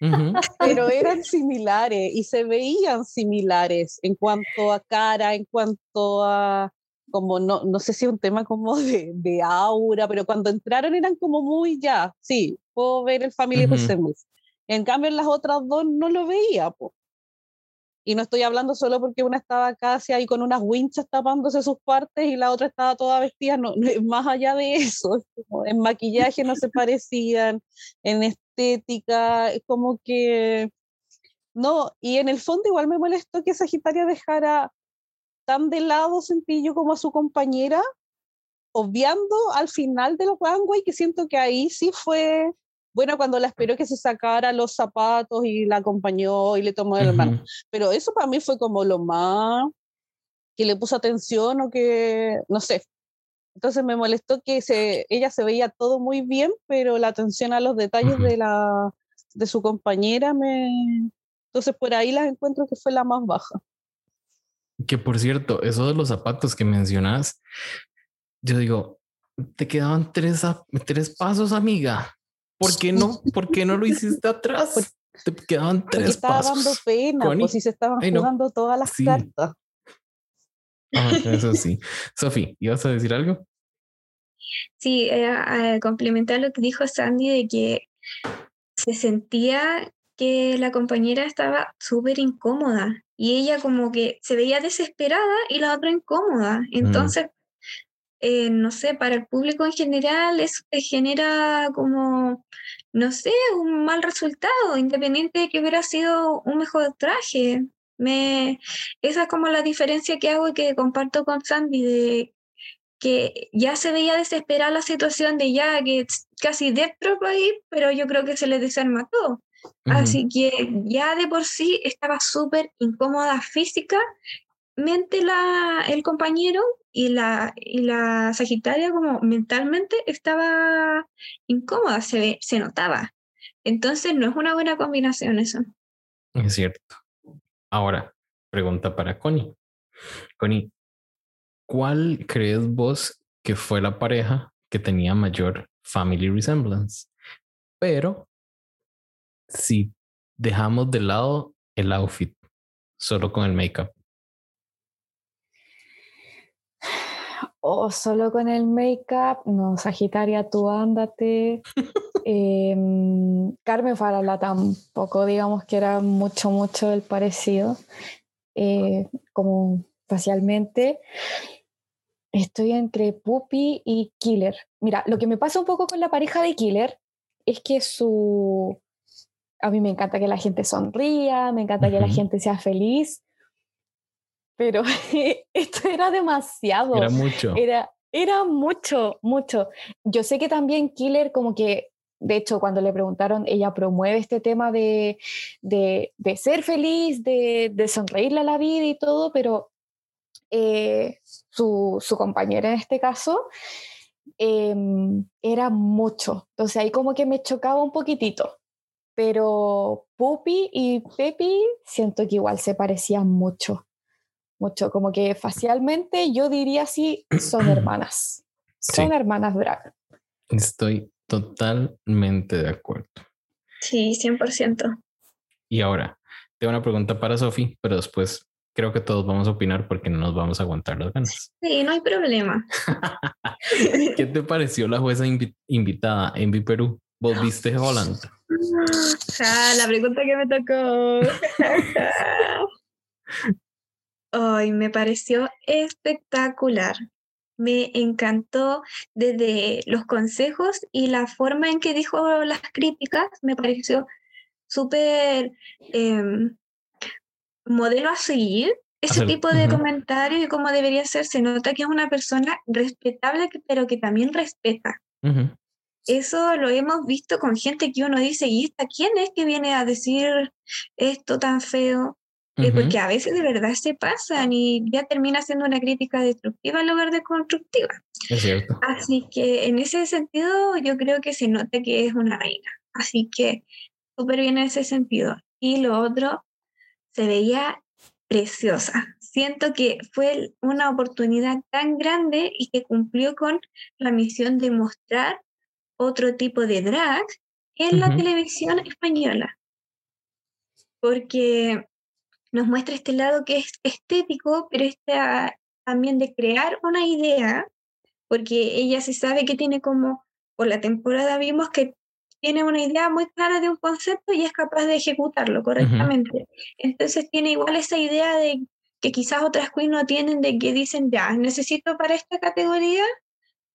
pero eran similares y se veían similares en cuanto a cara, en cuanto a, como no, no sé si un tema como de, de aura, pero cuando entraron eran como muy ya, sí, puedo ver el Family Ujú. Resemblance. En cambio, en las otras dos no lo veía, po. Y no estoy hablando solo porque una estaba casi ahí con unas winchas tapándose sus partes y la otra estaba toda vestida, no, más allá de eso, en maquillaje no se parecían, en estética, es como que no, y en el fondo igual me molestó que Sagitaria dejara tan de lado, como a su compañera, obviando al final de los runway, que siento que ahí sí fue, bueno, cuando la esperó que se sacara los zapatos y la acompañó y le tomó de la mano. Ujú. Pero eso para mí fue como lo más que le puso atención o que, no sé. Entonces me molestó que se, ella se veía todo muy bien, pero la atención a los detalles Ujú. de, la, de su compañera me... Entonces por ahí las encuentro que fue la más baja. Que por cierto, eso de los zapatos que mencionas, yo digo, te quedaban tres, tres pasos, amiga. ¿Por qué no? ¿Por qué no lo hiciste atrás? Te quedaban tres estaba pasos. dando pena, Connie. pues si se estaban Ay, no. jugando todas las Sí. cartas. Ah, eso sí. Sofi, ¿ibas a decir algo? Sí, eh, a complementar lo que dijo Sandy de que se sentía que la compañera estaba súper incómoda y ella como que se veía desesperada y la otra incómoda. Entonces, eh, no sé, para el público en general eso genera como, no sé, un mal resultado, independiente de que hubiera sido un mejor traje. Me, esa es como la diferencia que hago y que comparto con Sandy, de que ya se veía desesperada la situación de ya que casi Death ahí, pero yo creo que se le desarma todo. Así que ya de por sí estaba súper incómoda físicamente la, el compañero y la, y la Sagitaria como mentalmente estaba incómoda, se, se notaba. Entonces no es una buena combinación eso. Es cierto. Ahora, pregunta para Connie. Connie, ¿cuál crees vos que fue la pareja que tenía mayor family resemblance? Pero si dejamos de lado el outfit, solo con el make-up. O solo con el make-up, no, Sagitaria, tú ándate. Em, Carmen Farala tampoco, digamos que era mucho, mucho el parecido, eh, como facialmente. Estoy entre Puppy y Killer. Mira, lo que me pasa un poco con la pareja de Killer es que su, a mí me encanta que la gente sonría, me encanta que la gente sea feliz, pero esto era demasiado. Era mucho. Era, era mucho, mucho. Yo sé que también Killer como que, de hecho, cuando le preguntaron, ella promueve este tema de, de, de ser feliz, de, de, sonreírle a la vida y todo, pero eh, su, su, compañera en este caso eh, era mucho. Entonces ahí como que me chocaba un poquitito pero Pupi y Pepi siento que igual se parecían mucho, mucho, como que facialmente yo diría sí, son hermanas, son hermanas drag. Estoy totalmente de acuerdo. Sí, 100%. Y ahora, tengo una pregunta para Sofi, pero después creo que todos vamos a opinar porque no nos vamos a aguantar las ganas. Sí, no hay problema. ¿Qué te pareció la jueza invitada en Perú? ¿Vos viste Holland? Ah, la pregunta que me tocó. Me pareció espectacular. Me encantó desde los consejos y la forma en que dijo las críticas, me pareció súper em, modelo a seguir. Ese tipo de comentarios y cómo debería ser, se nota que es una persona respetable, pero que también respeta eso lo hemos visto con gente que uno dice, ¿y esta quién es que viene a decir esto tan feo? Eh, porque a veces de verdad se pasan y ya termina siendo una crítica destructiva en lugar de constructiva. Es cierto. Así que en ese sentido yo creo que se nota que es una reina. Así que súper bien en ese sentido. Y lo otro, se veía preciosa. Siento que fue una oportunidad tan grande y que cumplió con la misión de mostrar otro tipo de drag en la televisión española, porque nos muestra este lado que es estético, pero está también de crear una idea, porque ella se sabe que tiene como, por la temporada vimos que tiene una idea muy clara de un concepto y es capaz de ejecutarlo correctamente. Entonces tiene igual esa idea de que quizás otras queens no tienen, de que dicen, ya, necesito para esta categoría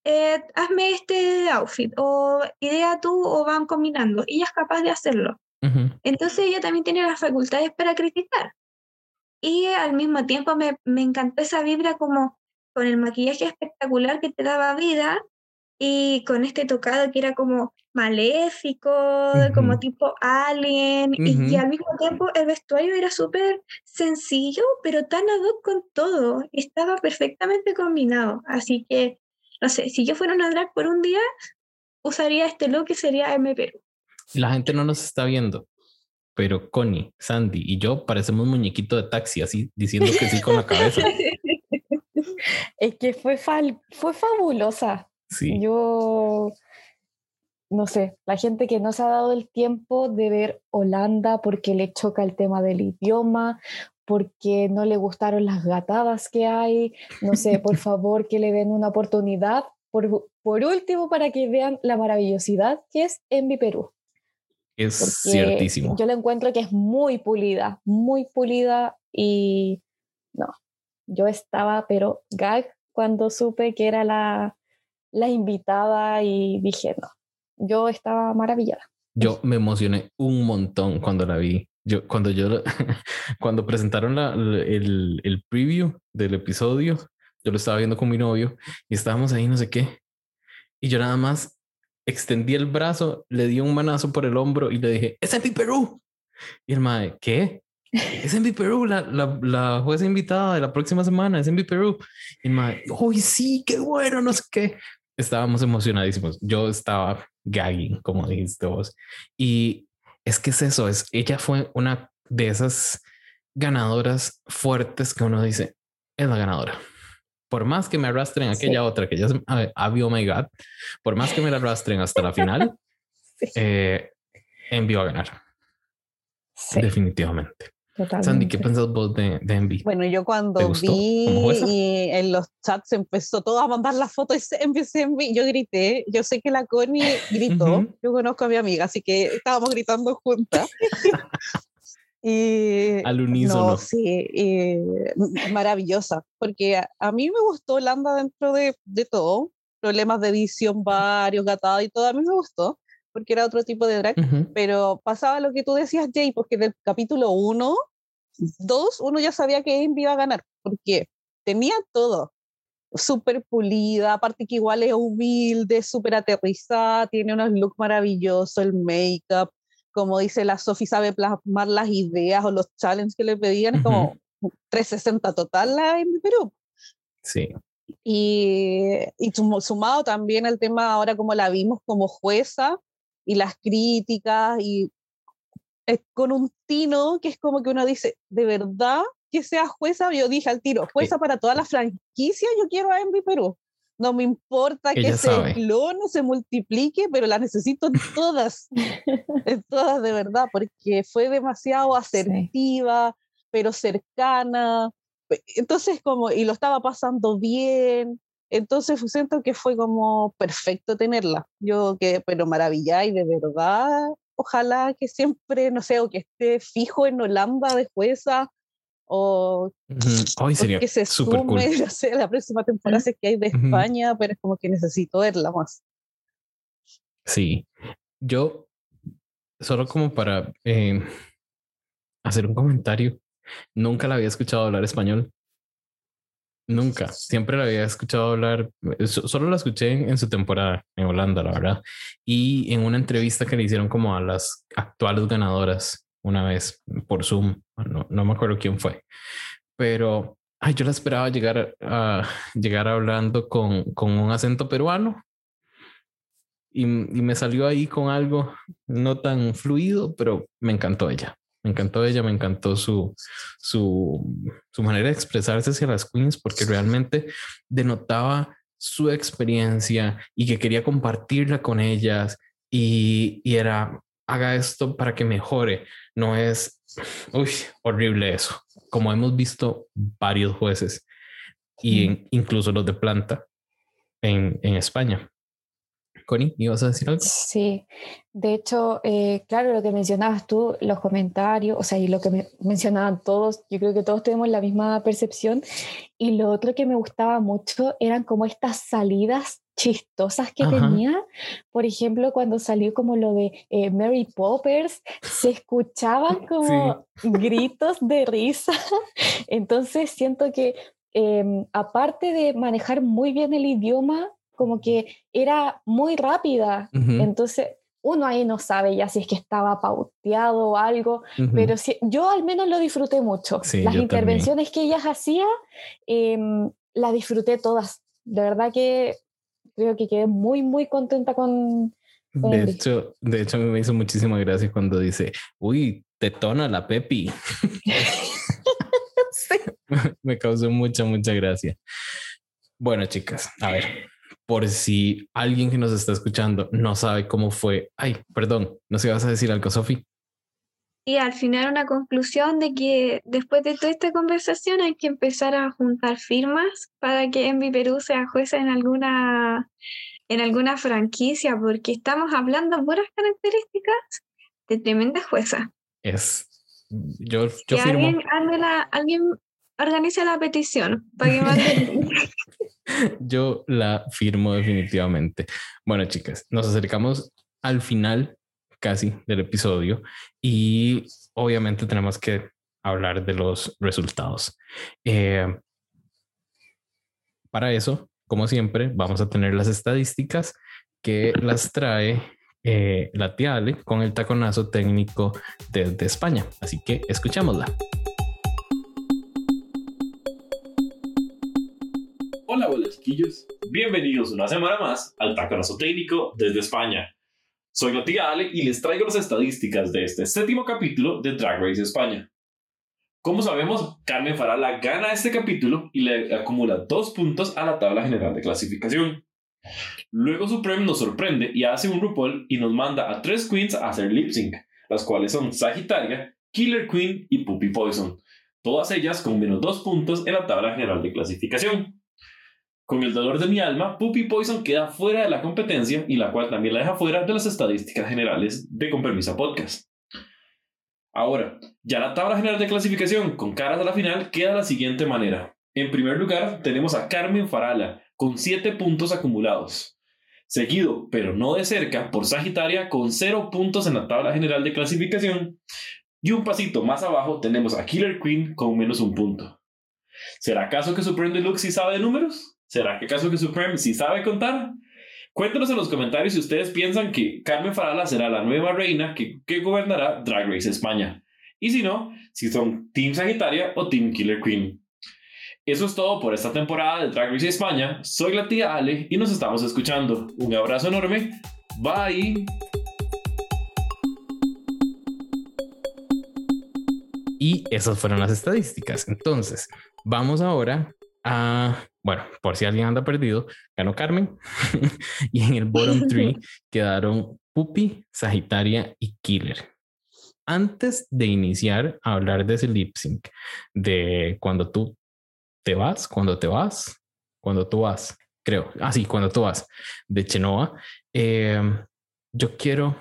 eh, hazme este outfit o idea tú o van combinando. Ella es capaz de hacerlo. Entonces ella también tiene las facultades para criticar. Y al mismo tiempo me, me encantó esa vibra como con el maquillaje espectacular que te daba vida y con este tocado que era como maléfico, como tipo alien, y, al mismo tiempo el vestuario era súper sencillo, pero tan ad hoc con todo, estaba perfectamente combinado, así que no sé, si yo fuera una drag por un día, usaría este look que sería M Perú. La gente no nos está viendo, pero Connie, Sandy y yo parecemos muñequito de taxi, así diciendo que sí con la cabeza. es que fue, fue fabulosa. Sí. Yo, no sé, la gente que no se ha dado el tiempo de ver Holanda porque le choca el tema del idioma, porque no le gustaron las gatadas que hay, no sé, por favor que le den una oportunidad. Por, por último, para que vean la maravillosidad que es Envy Perú. Es ciertísimo. Yo le encuentro que es muy pulida, muy pulida y no, yo estaba pero gag cuando supe que era la, la invitada y dije, no, yo estaba maravillada. Yo me emocioné un montón cuando la vi. Yo, cuando yo, cuando presentaron la, el, el preview del episodio, yo lo estaba viendo con mi novio y estábamos ahí, no sé qué. Y yo nada más extendí el brazo, le di un manazo por el hombro y le dije, es en Perú. Y el mae, ¿qué? Es en Perú, la, la, la, jueza invitada de la próxima semana, es en Perú. Y el mae, uy, sí, qué bueno, no sé qué. Estábamos emocionadísimos. Yo estaba gagging, como dijiste vos. Y es que es eso, es, ella fue una de esas ganadoras fuertes que uno dice, es la ganadora por más que me arrastren aquella otra que ya es Abby Oh My God, por más que me la arrastren hasta la final, eh, envío a ganar. Definitivamente. Sandy, ¿qué pensás vos de, de Envy? Bueno, yo cuando vi y en los chats empezó todo a mandar las fotos Envy, Envy, yo grité. Yo sé que la Connie gritó. Yo conozco a mi amiga, así que estábamos gritando juntas. Y, Al unísono. No, sí, maravillosa, porque a, mí me gustó Holanda dentro de, de, todo, problemas de edición varios, gatados y todo, a mí me gustó, porque era otro tipo de drag, pero pasaba lo que tú decías, Jay, porque del capítulo 1, 2, uno ya sabía que Envy iba a ganar, porque tenía todo, súper pulida, aparte que igual es humilde, súper aterrizada, tiene unos looks maravillosos, el make-up, como dice la Sofi, sabe plasmar las ideas o los challenges que le pedían, es como 360 total la en Perú. Sí. Y, y sumado también el tema ahora como la vimos como jueza y las críticas y con un tino que es como que uno dice, de verdad que sea jueza, yo dije al tiro, jueza para toda la franquicia, yo quiero a Envy Perú. No me importa que se clone, se multiplique, pero la necesito en todas, en todas de verdad, porque fue demasiado asertiva, pero cercana. Entonces, como, y lo estaba pasando bien. Entonces, siento que fue como perfecto tenerla. Yo que, pero maravilla y de verdad, ojalá que siempre, no sé, o que esté fijo en Holanda de jueza o, Hoy sería que se sume, cool. no sé, la próxima temporada sé que hay de España, pero es como que necesito verla más. Sí, yo solo como para eh, hacer un comentario, nunca la había escuchado hablar español. Nunca, siempre la había escuchado hablar, solo la escuché en, en, su temporada en Holanda, la verdad, y en una entrevista que le hicieron como a las actuales ganadoras una vez por Zoom, no, no me acuerdo quién fue, pero ay, yo la esperaba llegar a, llegar hablando con, con un acento peruano y, y, me salió ahí con algo no tan fluido, pero me encantó ella. Me encantó ella, me encantó su, su, su manera de expresarse hacia las queens porque realmente denotaba su experiencia y que quería compartirla con ellas y, y era haga esto para que mejore. No es uy, horrible eso, como hemos visto varios jueces y incluso los de planta en, en España. Connie, ¿ibas a decir algo? Sí, de hecho, eh, claro, lo que mencionabas tú, los comentarios, o sea, y lo que me mencionaban todos, yo creo que todos tenemos la misma percepción. Y lo otro que me gustaba mucho eran como estas salidas chistosas que tenía. Por ejemplo, cuando salió como lo de eh, Mary Poppers, se escuchaban como gritos de risa. Entonces siento que em, aparte de manejar muy bien el idioma, como que era muy rápida. Entonces uno ahí no sabe ya si es que estaba pauteado o algo, pero yo al menos lo disfruté mucho. Las intervenciones que ellas hacían, em, las disfruté todas. De verdad que creo que quedé muy, muy contenta con... de, hecho, de hecho, me hizo muchísima gracia cuando dice, uy, te tona la Pepi. me causó mucha, mucha gracia. Bueno, chicas, a ver, por si alguien que nos está escuchando no sabe cómo fue. Ay, perdón, no sé, vas a decir algo, Sofi. Y al final una conclusión de que después de toda esta conversación hay que empezar a juntar firmas para que Envy Perú sea jueza en alguna, en alguna franquicia, porque estamos hablando de puras características de tremenda jueza. Es, yo, yo Alguien, alguien organice la petición para que manden. Yo la firmo definitivamente. Bueno, chicas, nos acercamos al final casi del episodio y obviamente tenemos que hablar de los resultados. Eh, para eso, como siempre, vamos a tener las estadísticas que las trae eh, la con el taconazo técnico desde España. Así que escuchémosla. Bienvenidos una semana más al taconazo técnico desde España. Soy la tía Ale y les traigo las estadísticas de este séptimo capítulo de Drag Race España. Como sabemos, Carmen Farala gana este capítulo y le acumula dos puntos a la tabla general de clasificación. Luego Supreme nos sorprende y hace un RuPaul y nos manda a tres queens a hacer lip sync, las cuales son Sagitaria, Killer Queen y Puppy Poison, todas ellas con menos dos puntos en la tabla general de clasificación. Con el dolor de mi alma, Puppy Poison queda fuera de la competencia y la cual también la deja fuera de las estadísticas generales de Compermisa Podcast. Ahora, ya la tabla general de clasificación con caras a la final queda de la siguiente manera. En primer lugar, tenemos a Carmen Farala con 7 puntos acumulados. Seguido, pero no de cerca, por Sagitaria con 0 puntos en la tabla general de clasificación. Y un pasito más abajo tenemos a Killer Queen con menos un punto. ¿Será acaso que Supreme Deluxe sí sabe de números? ¿Será que acaso que Supreme sí sabe contar? Cuéntenos en los comentarios si ustedes piensan que Carmen Farala será la nueva reina que, que gobernará Drag Race España. Y si no, si son Team Sagitaria o Team Killer Queen. Eso es todo por esta temporada de Drag Race España. Soy la tía Ale y nos estamos escuchando. Un abrazo enorme. Bye. Y esas fueron las estadísticas. Entonces, vamos ahora a bueno, por si alguien anda perdido, ganó Carmen. y en el bottom three quedaron Puppy, Sagitaria y Killer. Antes de iniciar a hablar de ese lip sync, de cuando tú te vas, cuando te vas, cuando tú vas, creo, ah, sí, cuando tú vas, de Chenoa, em, yo quiero,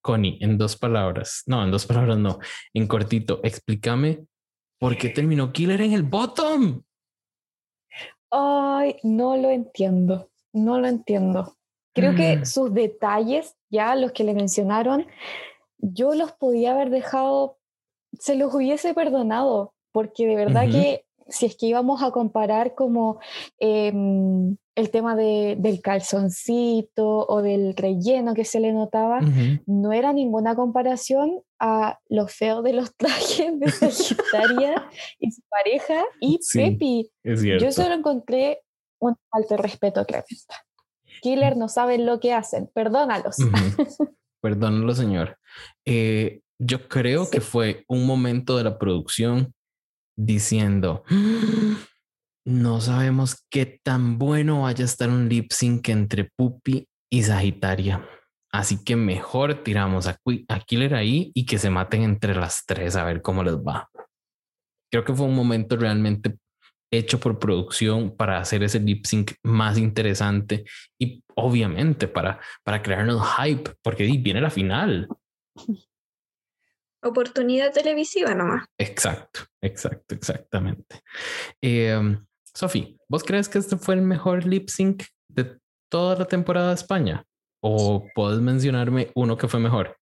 Connie, en dos palabras, no, en dos palabras no, en cortito, explícame por qué terminó Killer en el bottom. Ay, no lo entiendo, no lo entiendo. Creo que mm. sus detalles, ya los que le mencionaron, yo los podía haber dejado, se los hubiese perdonado, porque de verdad que si es que íbamos a comparar como em, el tema de, del calzoncito o del relleno que se le notaba, no era ninguna comparación a lo feo de los trajes de Sagitaria y su pareja y Pepi. Yo solo encontré un falta de respeto tremenda. Killer no saben lo que hacen, perdónalos. Perdónalo, señor. Eh, yo creo que fue un momento de la producción diciendo, no sabemos qué tan bueno vaya a estar un lip sync entre Puppy y Sagitaria. Así que mejor tiramos a, a Killer ahí y que se maten entre las tres a ver cómo les va. Creo que fue un momento realmente hecho por producción para hacer ese lip sync más interesante y obviamente para, para crearnos hype, porque viene la final oportunidad televisiva nomás. Exacto, exacto, exactamente. Eh, Sofi, ¿vos crees que este fue el mejor lip sync de toda la temporada de España? ¿O puedes mencionarme uno que fue mejor?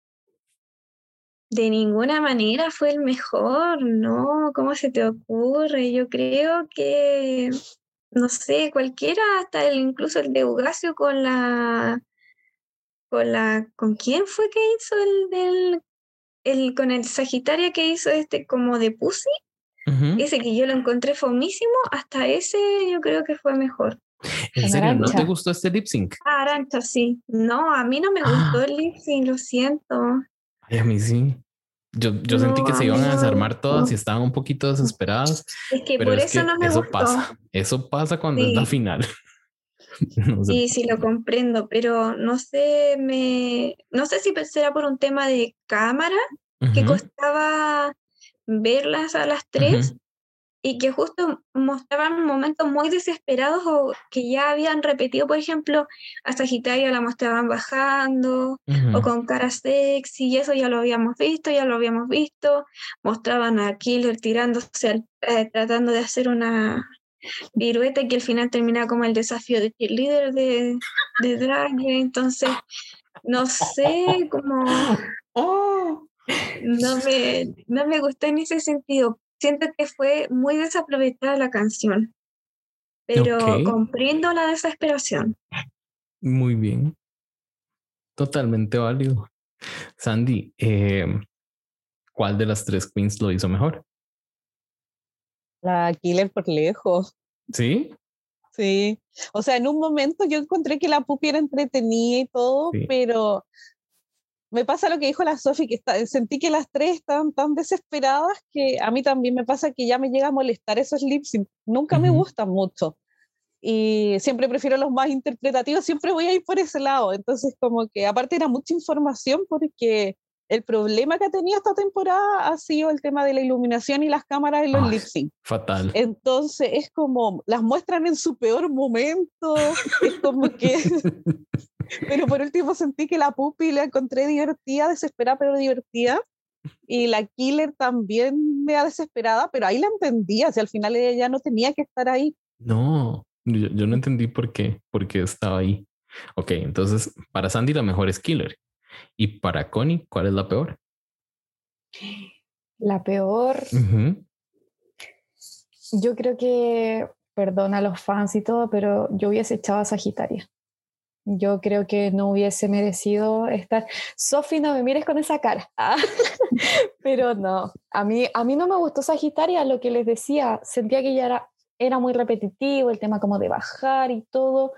De ninguna manera fue el mejor, ¿no? ¿Cómo se te ocurre? Yo creo que, no sé, cualquiera, hasta el, incluso el de Ugacio con la, con la, ¿con quién fue que hizo el del el, con el Sagitaria que hizo este como de Pussy, ese que yo lo encontré fomísimo, hasta ese yo creo que fue mejor. ¿En serio? ¿No te gustó este lip sync? Ah, Arancha, sí. No, a mí no me gustó el lip sync, lo siento. Ay, a mí sí. Yo, yo sentí que se iban a desarmar todas y estaban un poquito desesperadas. Es que por eso no me eso gustó. pasa. Eso pasa cuando es la final. Sí, sí, lo comprendo, pero no sé, me, no sé si será por un tema de cámara, que costaba verlas a las tres, y que justo mostraban momentos muy desesperados o que ya habían repetido, por ejemplo, a Sagitario la mostraban bajando o con cara sexy y eso ya lo habíamos visto, ya lo habíamos visto, mostraban a Killer tirándose, eh, tratando de hacer una virueta que al final terminaba como el desafío de líder de, de Drag, entonces no sé, como... Oh. No me, no me gustó en ese sentido siento que fue muy desaprovechada la canción, pero comprendo la desesperación. Muy bien. Totalmente válido. Sandy, em, ¿cuál de las tres queens lo hizo mejor? La Killer por lejos. ¿Sí? Sí. O sea, en un momento yo encontré que la pupi era entretenida y todo, pero me pasa lo que dijo la Sofi, que sentí que las tres estaban tan desesperadas que a mí también me pasa que ya me llega a molestar esos lip Nunca me gustan mucho. Y siempre prefiero los más interpretativos, siempre voy a ir por ese lado. Entonces, como que aparte era mucha información porque el problema que ha tenido esta temporada ha sido el tema de la iluminación y las cámaras en los lip sync. Fatal. Entonces es como, las muestran en su peor momento, es como que... pero por último sentí que la pupi la encontré divertida, desesperada, pero divertida. Y la killer también me ha desesperada, pero ahí la entendía, si al final ella ya no tenía que estar ahí. No, yo, yo no entendí por qué, por qué estaba ahí. Ok, entonces para Sandy la mejor es killer. Y para Connie, ¿cuál es la peor? La peor. Yo creo que, perdona a los fans y todo, pero yo hubiese echado a Sagitaria. Yo creo que no hubiese merecido estar. Sofi, no me mires con esa cara. pero no, a mí, a mí no me gustó Sagitaria, lo que les decía, sentía que ya era, era muy repetitivo, el tema como de bajar y todo.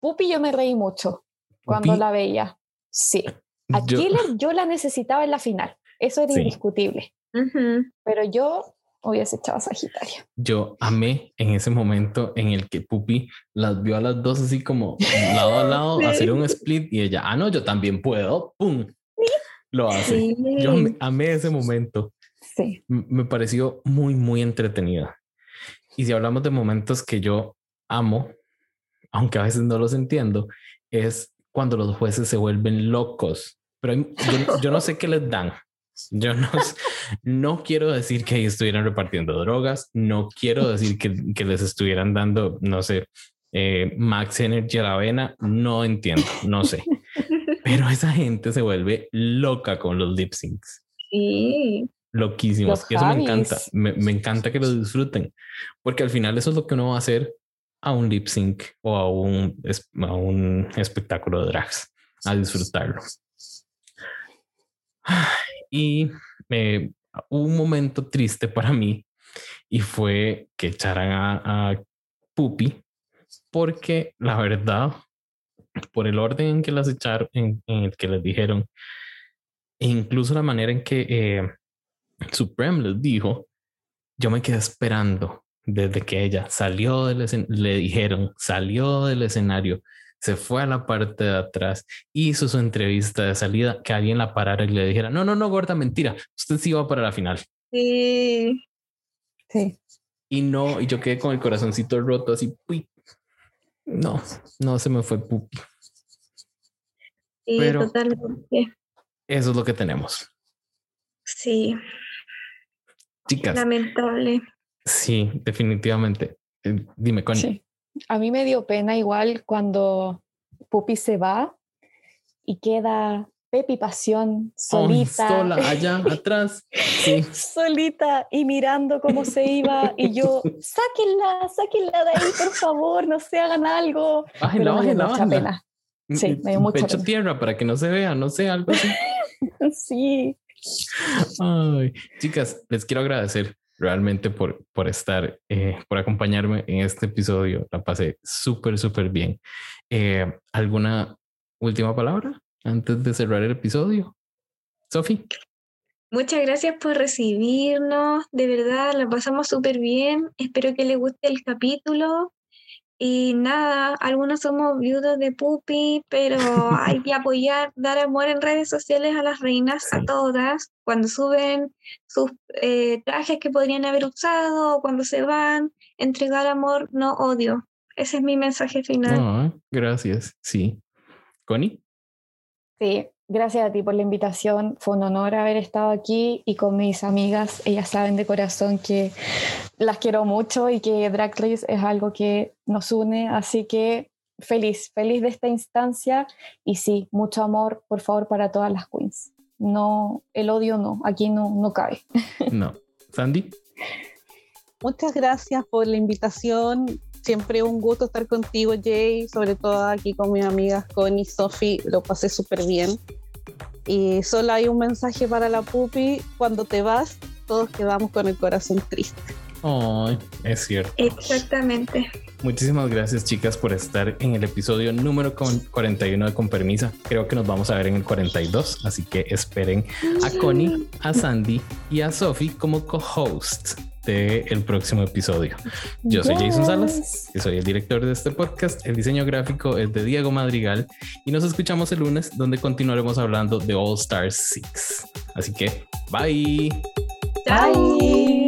Pupi yo me reí mucho cuando la veía. Sí. A Killer yo la necesitaba en la final, eso era indiscutible. Pero yo hubiese echado a Sagitario. Yo amé en ese momento en el que Pupi las vio a las dos así como lado a lado, hacer un split y ella, ah, no, yo también puedo, ¡pum! Lo hace. Yo amé, ese momento. Sí. Me pareció muy, muy entretenida. Y si hablamos de momentos que yo amo, aunque a veces no los entiendo, es cuando los jueces se vuelven locos pero yo, no sé qué les dan. Yo no, no quiero decir que estuvieran repartiendo drogas, no quiero decir que, que les estuvieran dando, no sé, eh, Max Energy a la avena, no entiendo, no sé. Pero esa gente se vuelve loca con los lip syncs. Sí. Loquísimos. Y eso me encanta. Me, me, encanta que lo disfruten. Porque al final eso es lo que uno va a hacer a un lip sync o a un, a un espectáculo de drags, a disfrutarlo. Y un momento triste para mí y fue que echaran a, a Pupi porque la verdad, por el orden en que las echaron, en, el que les dijeron, e incluso la manera en que eh, Supreme les dijo, yo me quedé esperando desde que ella salió del le dijeron, salió del escenario, se fue a la parte de atrás, hizo su entrevista de salida, que alguien la parara y le dijera, no, no, no, gorda, mentira, usted sí va para la final. Sí. Sí. Y no, y yo quedé con el corazoncito roto así, uy, no, no se me fue pupi. Sí, Pero totalmente. Eso es lo que tenemos. Sí. Chicas. Lamentable. Sí, definitivamente. Eh, dime, Connie. Sí. A mí me dio pena igual cuando Pupi se va y queda Pepi Pasión solita. sola, allá atrás. Sí. solita y mirando cómo se iba. Y yo, sáquenla, sáquenla de ahí, por favor, no se hagan algo. Bájenla, bájenla, mucha pena. Sí, me dio mucha Pecho tierra para que no se vea, no sé, algo así. sí. Ay, chicas, les quiero agradecer realmente por, por estar, eh, por acompañarme en este episodio. La pasé súper, súper bien. Eh, ¿Alguna última palabra antes de cerrar el episodio? Sofi. Muchas gracias por recibirnos. De verdad, la pasamos súper bien. Espero que les guste el capítulo. Y nada, algunos somos viudos de pupi, pero hay que apoyar, dar amor en redes sociales a las reinas, a todas, cuando suben sus eh, trajes que podrían haber usado o cuando se van, entregar amor, no odio. Ese es mi mensaje final. Gracias, sí. Connie. Sí, gracias a ti por la invitación. Fue un honor haber estado aquí y con mis amigas. Ellas saben de corazón que las quiero mucho y que Drag Race es algo que nos une. Así que feliz, feliz de esta instancia. Y sí, mucho amor, por favor, para todas las queens. No, el odio no, aquí no, no cabe. No. Sandy. Muchas gracias por la invitación. Siempre un gusto estar contigo, Jay, sobre todo aquí con mis amigas Connie y Sophie. Lo pasé súper bien. Y solo hay un mensaje para la pupi. Cuando te vas, todos quedamos con el corazón triste. Ay, es cierto. Exactamente. Muchísimas gracias, chicas, por estar en el episodio número 41 de Con Permisa. Creo que nos vamos a ver en el 42, así que esperen a Connie, a Sandy y a Sophie como co-host del próximo episodio. Yo soy Jason Salas, que soy el director de este podcast. El diseño gráfico es de Diego Madrigal y nos escuchamos el lunes, donde continuaremos hablando de All Stars 6. Así que, bye. Bye.